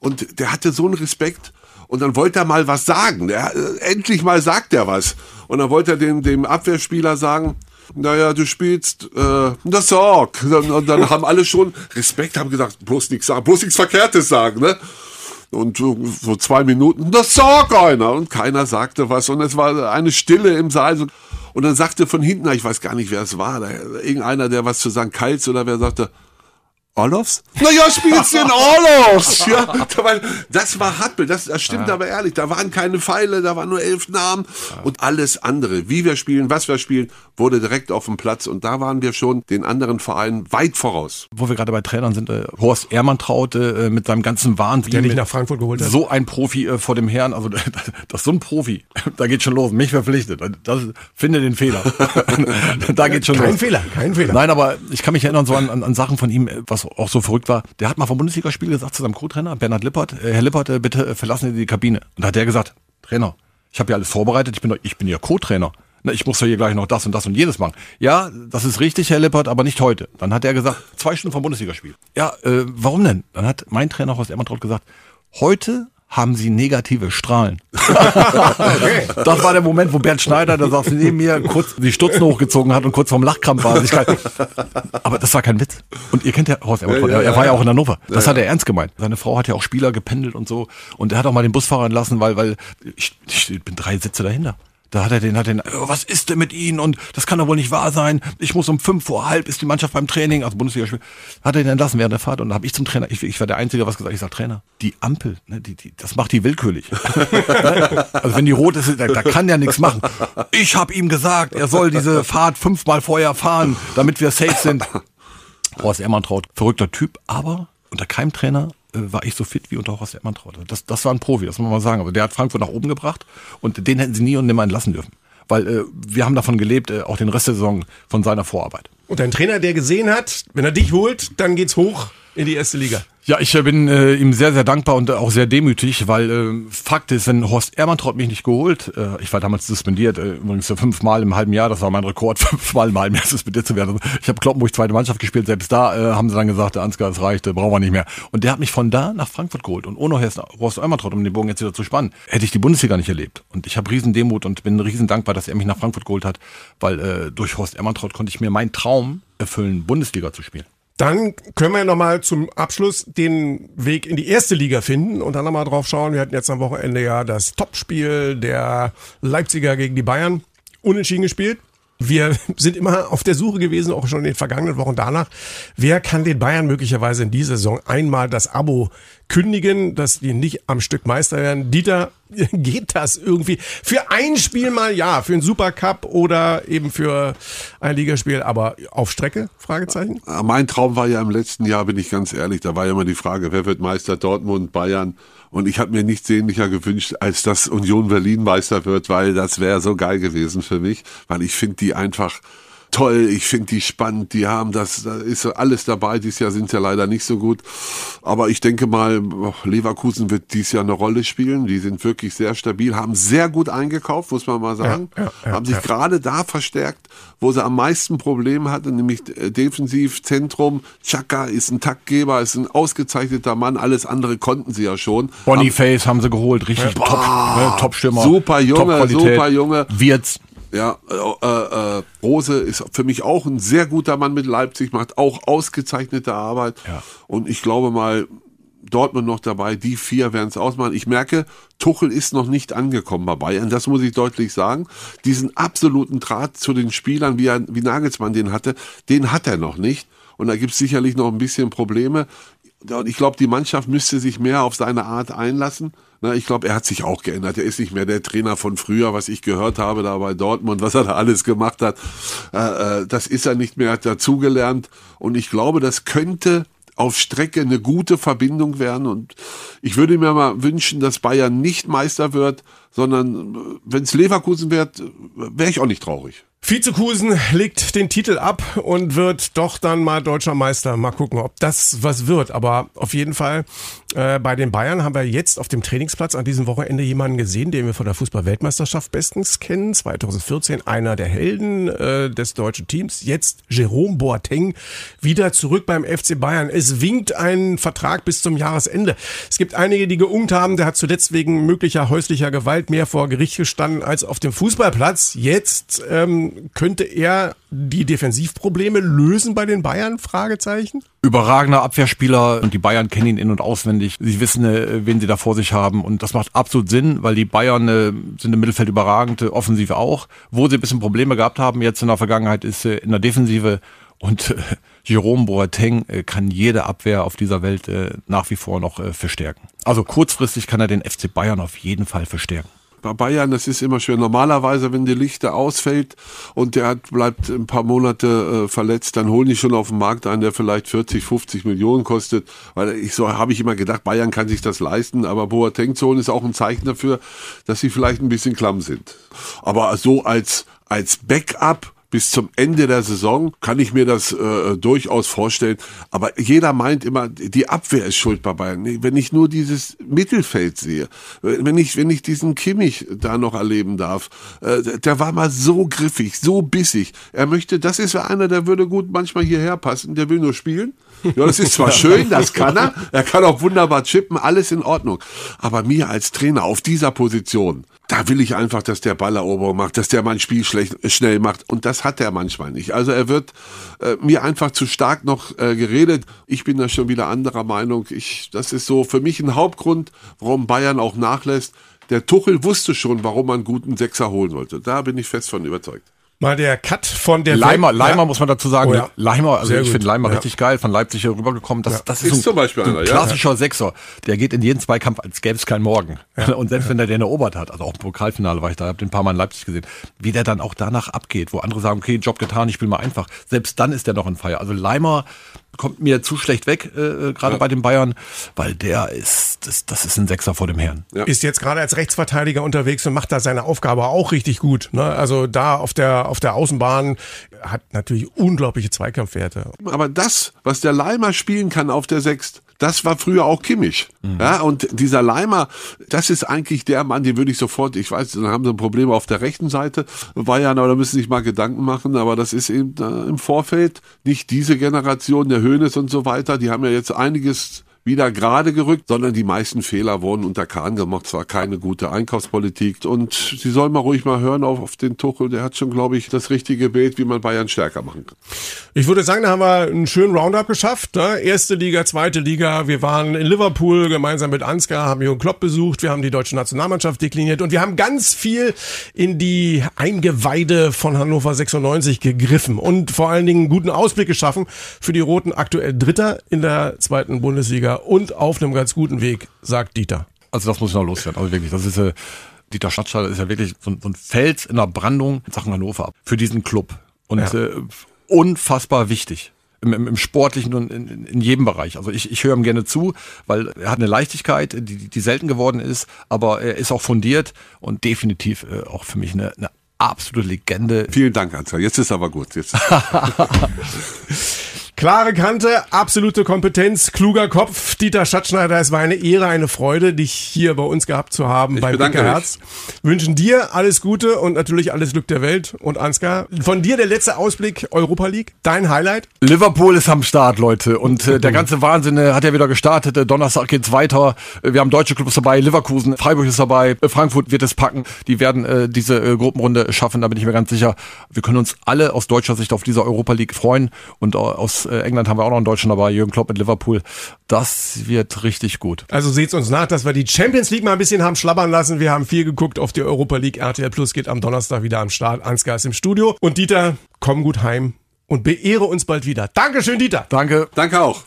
und der hatte so einen Respekt und dann wollte er mal was sagen. Der, äh, endlich mal sagt er was. Und dann wollte er dem, dem Abwehrspieler sagen, naja, du spielst äh, das Sorg. Und, dann haben alle schon Respekt, haben gesagt, bloß nichts sagen, bloß nichts Verkehrtes sagen, ne? Und so zwei Minuten, das sagt einer. Und keiner sagte was. Und es war eine Stille im Saal. Und dann sagte von hinten, ich weiß gar nicht, wer es war, irgendeiner, der was zu sagen, Kals oder wer sagte, Orlovs? Naja, spielst du in Orlovs? Ja, das war Happel, das, das stimmt aber ehrlich. Da waren keine Pfeile, da waren nur elf Namen und alles andere, wie wir spielen, was wir spielen, wurde direkt auf dem Platz und da waren wir schon den anderen Vereinen weit voraus. Wo wir gerade bei Trainern sind, äh, Horst Ehrmann traute äh, mit seinem ganzen Wahnsinn. Der dich nach Frankfurt geholt hat. So ein Profi äh, vor dem Herrn, also das ist so ein Profi, da geht schon los, mich verpflichtet. Das finde den Fehler. da geht schon Kein los. Fehler, kein Fehler. Nein, aber ich kann mich erinnern so an, an, an Sachen von ihm, äh, was auch so verrückt war. Der hat mal vom Bundesligaspiel gesagt zu seinem Co-Trainer, Bernhard Lippert, äh, Herr Lippert, äh, bitte äh, verlassen Sie die Kabine. Und da hat der gesagt, Trainer, ich habe ja alles vorbereitet, ich bin, doch, ich bin ja Co-Trainer. Ich muss ja hier gleich noch das und das und jenes machen. Ja, das ist richtig, Herr Lippert, aber nicht heute. Dann hat er gesagt, zwei Stunden vom Bundesligaspiel. Ja, äh, warum denn? Dann hat mein Trainer Horst Emmertraut gesagt, heute haben Sie negative Strahlen. Das war der Moment, wo Bernd Schneider, der saß neben mir, kurz die Stutzen hochgezogen hat und kurz vorm Lachkrampf war. Also ich kann- Aber das war kein Witz. Und ihr kennt ja Horst Emmertraut, Ja, ja, er war ja ja. auch in Hannover. Das hat er ernst gemeint. Seine Frau hat ja auch Spieler gependelt und so. Und er hat auch mal den Busfahrer entlassen, weil, weil ich, ich bin drei Sitze dahinter. Da hat er den, hat den, oh, was ist denn mit Ihnen? Und das kann doch wohl nicht wahr sein. Ich muss um fünf vor halb ist die Mannschaft beim Training, also Bundesligaspiel. Hat er den entlassen während der Fahrt und da habe ich zum Trainer, ich, ich war der Einzige, was gesagt, ich sag Trainer, die Ampel, ne, die, die, das macht die willkürlich. also wenn die rot ist, da, da kann der nichts machen. Ich habe ihm gesagt, er soll diese Fahrt fünfmal vorher fahren, damit wir safe sind. Horst Ehrmantraut, verrückter Typ, aber unter keinem Trainer äh, war ich so fit wie unter Horst Ehrmantraut. Das, das war ein Profi, das muss man mal sagen. Aber der hat Frankfurt nach oben gebracht und den hätten sie nie und nimmer entlassen dürfen. Weil äh, wir haben davon gelebt, äh, auch den Rest der Saison von seiner Vorarbeit. Und ein Trainer, der gesehen hat, wenn er dich holt, dann geht's hoch in die erste Liga. Ja, ich äh, bin äh, ihm sehr, sehr dankbar und auch sehr demütig, weil äh, Fakt ist, wenn Horst Ehrmantraut mich nicht geholt, äh, ich war damals suspendiert, äh, übrigens so fünfmal im halben Jahr, das war mein Rekord, fünfmal im halben Jahr suspendiert zu werden. Ich habe Kloppenburg zweite Mannschaft gespielt, selbst da äh, haben sie dann gesagt, der Ansgar, das reicht, äh, brauchen wir nicht mehr. Und der hat mich von da nach Frankfurt geholt und ohne Horst, Ehrmantraut, um den Bogen jetzt wieder zu spannen, hätte ich die Bundesliga nicht erlebt. Und ich habe riesen Demut und bin riesen dankbar, dass er mich nach Frankfurt geholt hat, weil äh, durch Horst Ehrmantraut konnte ich mir meinen Traum erfüllen, Bundesliga zu spielen. Dann können wir nochmal zum Abschluss den Weg in die erste Liga finden und dann nochmal drauf schauen. Wir hatten jetzt am Wochenende ja das Topspiel der Leipziger gegen die Bayern unentschieden gespielt. Wir sind immer auf der Suche gewesen, auch schon in den vergangenen Wochen danach. Wer kann den Bayern möglicherweise in dieser Saison einmal das Abo kündigen, dass die nicht am Stück Meister werden? Dieter, geht das irgendwie? Für ein Spiel mal ja, für einen Supercup oder eben für ein Ligaspiel, aber auf Strecke? Fragezeichen. Mein Traum war ja im letzten Jahr, bin ich ganz ehrlich, da war ja immer die Frage, wer wird Meister Dortmund, Bayern. Und ich habe mir nichts sehnlicher gewünscht, als dass Union Berlin Meister wird, weil das wäre so geil gewesen für mich, weil ich finde die einfach toll, ich finde die spannend, die haben das, da ist alles dabei, dieses Jahr sind sie ja leider nicht so gut, aber ich denke mal, Leverkusen wird dieses Jahr eine Rolle spielen, die sind wirklich sehr stabil, haben sehr gut eingekauft, muss man mal sagen, Ja, ja, ja, haben sich gerade da verstärkt, wo sie am meisten Probleme hatten, nämlich äh, defensiv, Zentrum. Chaka ist ein Taktgeber, ist ein ausgezeichneter Mann, alles andere konnten sie ja schon. Boniface haben sie geholt, richtig top, ne, Top-Stürmer. Super Junge, Top-Qualität. super Junge. Wirtz. Ja, äh, äh, Rose ist für mich auch ein sehr guter Mann mit Leipzig, macht auch ausgezeichnete Arbeit. Ja. Und ich glaube mal, Dortmund noch dabei, die vier werden es ausmachen. Ich merke, Tuchel ist noch nicht angekommen bei Bayern, das muss ich deutlich sagen. Diesen absoluten Draht zu den Spielern, wie, er, wie Nagelsmann den hatte, den hat er noch nicht. Und da gibt es sicherlich noch ein bisschen Probleme. Und ich glaube, die Mannschaft müsste sich mehr auf seine Art einlassen. Ich glaube, er hat sich auch geändert. Er ist nicht mehr der Trainer von früher, was ich gehört habe da bei Dortmund, was er da alles gemacht hat. Äh, äh, das ist er nicht mehr, hat dazugelernt. Und ich glaube, das könnte auf Strecke eine gute Verbindung werden. Und ich würde mir mal wünschen, dass Bayern nicht Meister wird, sondern wenn es Leverkusen wird, wäre ich auch nicht traurig. Vizekusen legt den Titel ab und wird doch dann mal deutscher Meister. Mal gucken, ob das was wird. Aber auf jeden Fall äh, bei den Bayern haben wir jetzt auf dem Trainingsplatz an diesem Wochenende jemanden gesehen, den wir von der Fußball-Weltmeisterschaft bestens kennen. 2014 einer der Helden äh, des deutschen Teams. Jetzt Jerome Boateng wieder zurück beim FC Bayern. Es winkt ein Vertrag bis zum Jahresende. Es gibt einige, die geungt haben. Der hat zuletzt wegen möglicher häuslicher Gewalt mehr vor Gericht gestanden als auf dem Fußballplatz. Jetzt ähm, könnte er die Defensivprobleme lösen bei den Bayern? Fragezeichen. Überragender Abwehrspieler und die Bayern kennen ihn in- und auswendig. Sie wissen, äh, wen sie da vor sich haben und das macht absolut Sinn, weil die Bayern äh, sind im Mittelfeld überragend, äh, Offensive auch. Wo sie ein bisschen Probleme gehabt haben jetzt in der Vergangenheit ist in der Defensive Und Jerome Boateng kann jede Abwehr auf dieser Welt nach wie vor noch verstärken. Also kurzfristig kann er den FC Bayern auf jeden Fall verstärken bei Bayern, das ist immer schwer. Normalerweise, wenn die Lichter ausfällt und der hat, bleibt ein paar Monate äh, verletzt, dann holen die schon auf den Markt einen, der vielleicht 40, 50 Millionen kostet. Weil ich so habe ich immer gedacht, Bayern kann sich das leisten, aber Boateng holen ist auch ein Zeichen dafür, dass sie vielleicht ein bisschen klamm sind. Aber so als als Backup bis zum Ende der Saison kann ich mir das äh, durchaus vorstellen. Aber jeder meint immer, die Abwehr ist schuld bei Bayern. Wenn ich nur dieses Mittelfeld sehe, wenn ich, wenn ich diesen Kimmich da noch erleben darf, äh, der war mal so griffig, so bissig. Er möchte, das ist einer, der würde gut manchmal hierher passen, der will nur spielen. Ja, das ist zwar schön, das kann er. Er kann auch wunderbar chippen, alles in Ordnung. Aber mir als Trainer auf dieser Position, da will ich einfach, dass der Balleroberung macht, dass der mein Spiel schlecht, schnell macht. Und das hat er manchmal nicht. Also er wird äh, mir einfach zu stark noch äh, geredet. Ich bin da schon wieder anderer Meinung. Ich, das ist so für mich ein Hauptgrund, warum Bayern auch nachlässt. Der Tuchel wusste schon, warum man einen guten Sechser holen wollte. Da bin ich fest von überzeugt. Mal der Cut von der Leimer, Leimer ja. muss man dazu sagen. Oh, ja. Leimer, also Sehr ich finde Leimer ja. richtig geil, von Leipzig hier rübergekommen. Das, das ist, ist ein, zum Beispiel einer, ein klassischer Sechser. Der geht in jeden Zweikampf, als gäbe es keinen Morgen. Und selbst wenn der den erobert hat, also auch im Pokalfinale war ich da, habe den ein paar Mal in Leipzig gesehen, wie der dann auch danach abgeht, wo andere sagen, okay, Job getan, ich spiele mal einfach. Selbst dann ist der noch in Feier. Also Leimer kommt mir zu schlecht weg, äh, äh, gerade ja. bei den Bayern, weil der ist, das, das ist ein Sechser vor dem Herrn. Ja. Ist jetzt gerade als Rechtsverteidiger unterwegs und macht da seine Aufgabe auch richtig gut. Ne? Also da auf der, auf der Außenbahn hat natürlich unglaubliche Zweikampfwerte. Aber das, was der Leimer spielen kann auf der Sechst, das war früher auch Kimmich. Mhm. Ja, und dieser Leimer, das ist eigentlich der Mann, den würde ich sofort, ich weiß, dann haben sie ein Problem auf der rechten Seite, Bayern, aber da müssen sie sich mal Gedanken machen, aber das ist eben äh, im Vorfeld nicht diese Generation, der Höhnes und so weiter, die haben ja jetzt einiges wieder gerade gerückt, sondern die meisten Fehler wurden unter Kahn gemacht. Es war keine gute Einkaufspolitik. Und Sie sollen mal ruhig mal hören auf, auf den Tuchel. Der hat schon, glaube ich, das richtige Bild, wie man Bayern stärker machen kann. Ich würde sagen, da haben wir einen schönen Roundup geschafft. Ne? Erste Liga, zweite Liga. Wir waren in Liverpool gemeinsam mit Ansgar, haben Jürgen Klopp besucht. Wir haben die deutsche Nationalmannschaft dekliniert und wir haben ganz viel in die Eingeweide von Hannover 96 gegriffen und vor allen Dingen einen guten Ausblick geschaffen für die Roten. Aktuell Dritter in der zweiten Bundesliga und auf einem ganz guten Weg, sagt Dieter. Also das muss ich noch loswerden. Also wirklich, das ist äh, Dieter Stadtschall ist ja wirklich so, so, ein Fels in der Brandung in Sachen Hannover für diesen Club. Und ja. äh, unfassbar wichtig. Im, im, im Sportlichen und in, in, jedem Bereich. Also ich, ich höre ihm gerne zu, weil er hat eine Leichtigkeit, die, die selten geworden ist, aber er ist auch fundiert und definitiv äh, auch für mich eine, eine absolute Legende. Vielen Dank, Ansgar. Jetzt ist aber gut. Jetzt. Klare Kante, absolute Kompetenz, kluger Kopf. Dieter Schatzschneider, es war eine Ehre, eine Freude, dich hier bei uns gehabt zu haben ich bei Herz. Wünschen dir alles Gute und natürlich alles Glück der Welt. Und Ansgar, von dir der letzte Ausblick Europa League, dein Highlight? Liverpool ist am Start, Leute. Und äh, der ganze Wahnsinn äh, hat ja wieder gestartet. Äh, Donnerstag geht's weiter. Äh, wir haben deutsche Clubs dabei, Leverkusen, Freiburg ist dabei, äh, Frankfurt wird es packen. Die werden äh, diese Gruppenrunde schaffen, da bin ich mir ganz sicher. Wir können uns alle aus deutscher Sicht auf diese Europa League freuen und aus England haben wir auch noch einen Deutschen dabei, Jürgen Klopp mit Liverpool. Das wird richtig gut. Also seht's uns nach, dass wir die Champions League mal ein bisschen haben schlabbern lassen. Wir haben viel geguckt auf die Europa League. RTL Plus geht am Donnerstag wieder am Start. Ansgar ist im Studio. Und Dieter, komm gut heim und beehre uns bald wieder. Dankeschön, Dieter. Danke. Danke auch.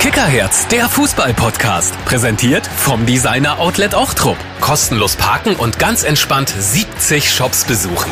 Kickerherz, der Fußball-Podcast. Präsentiert vom Designer Outlet Ochtrup. Kostenlos parken und ganz entspannt 70 Shops besuchen.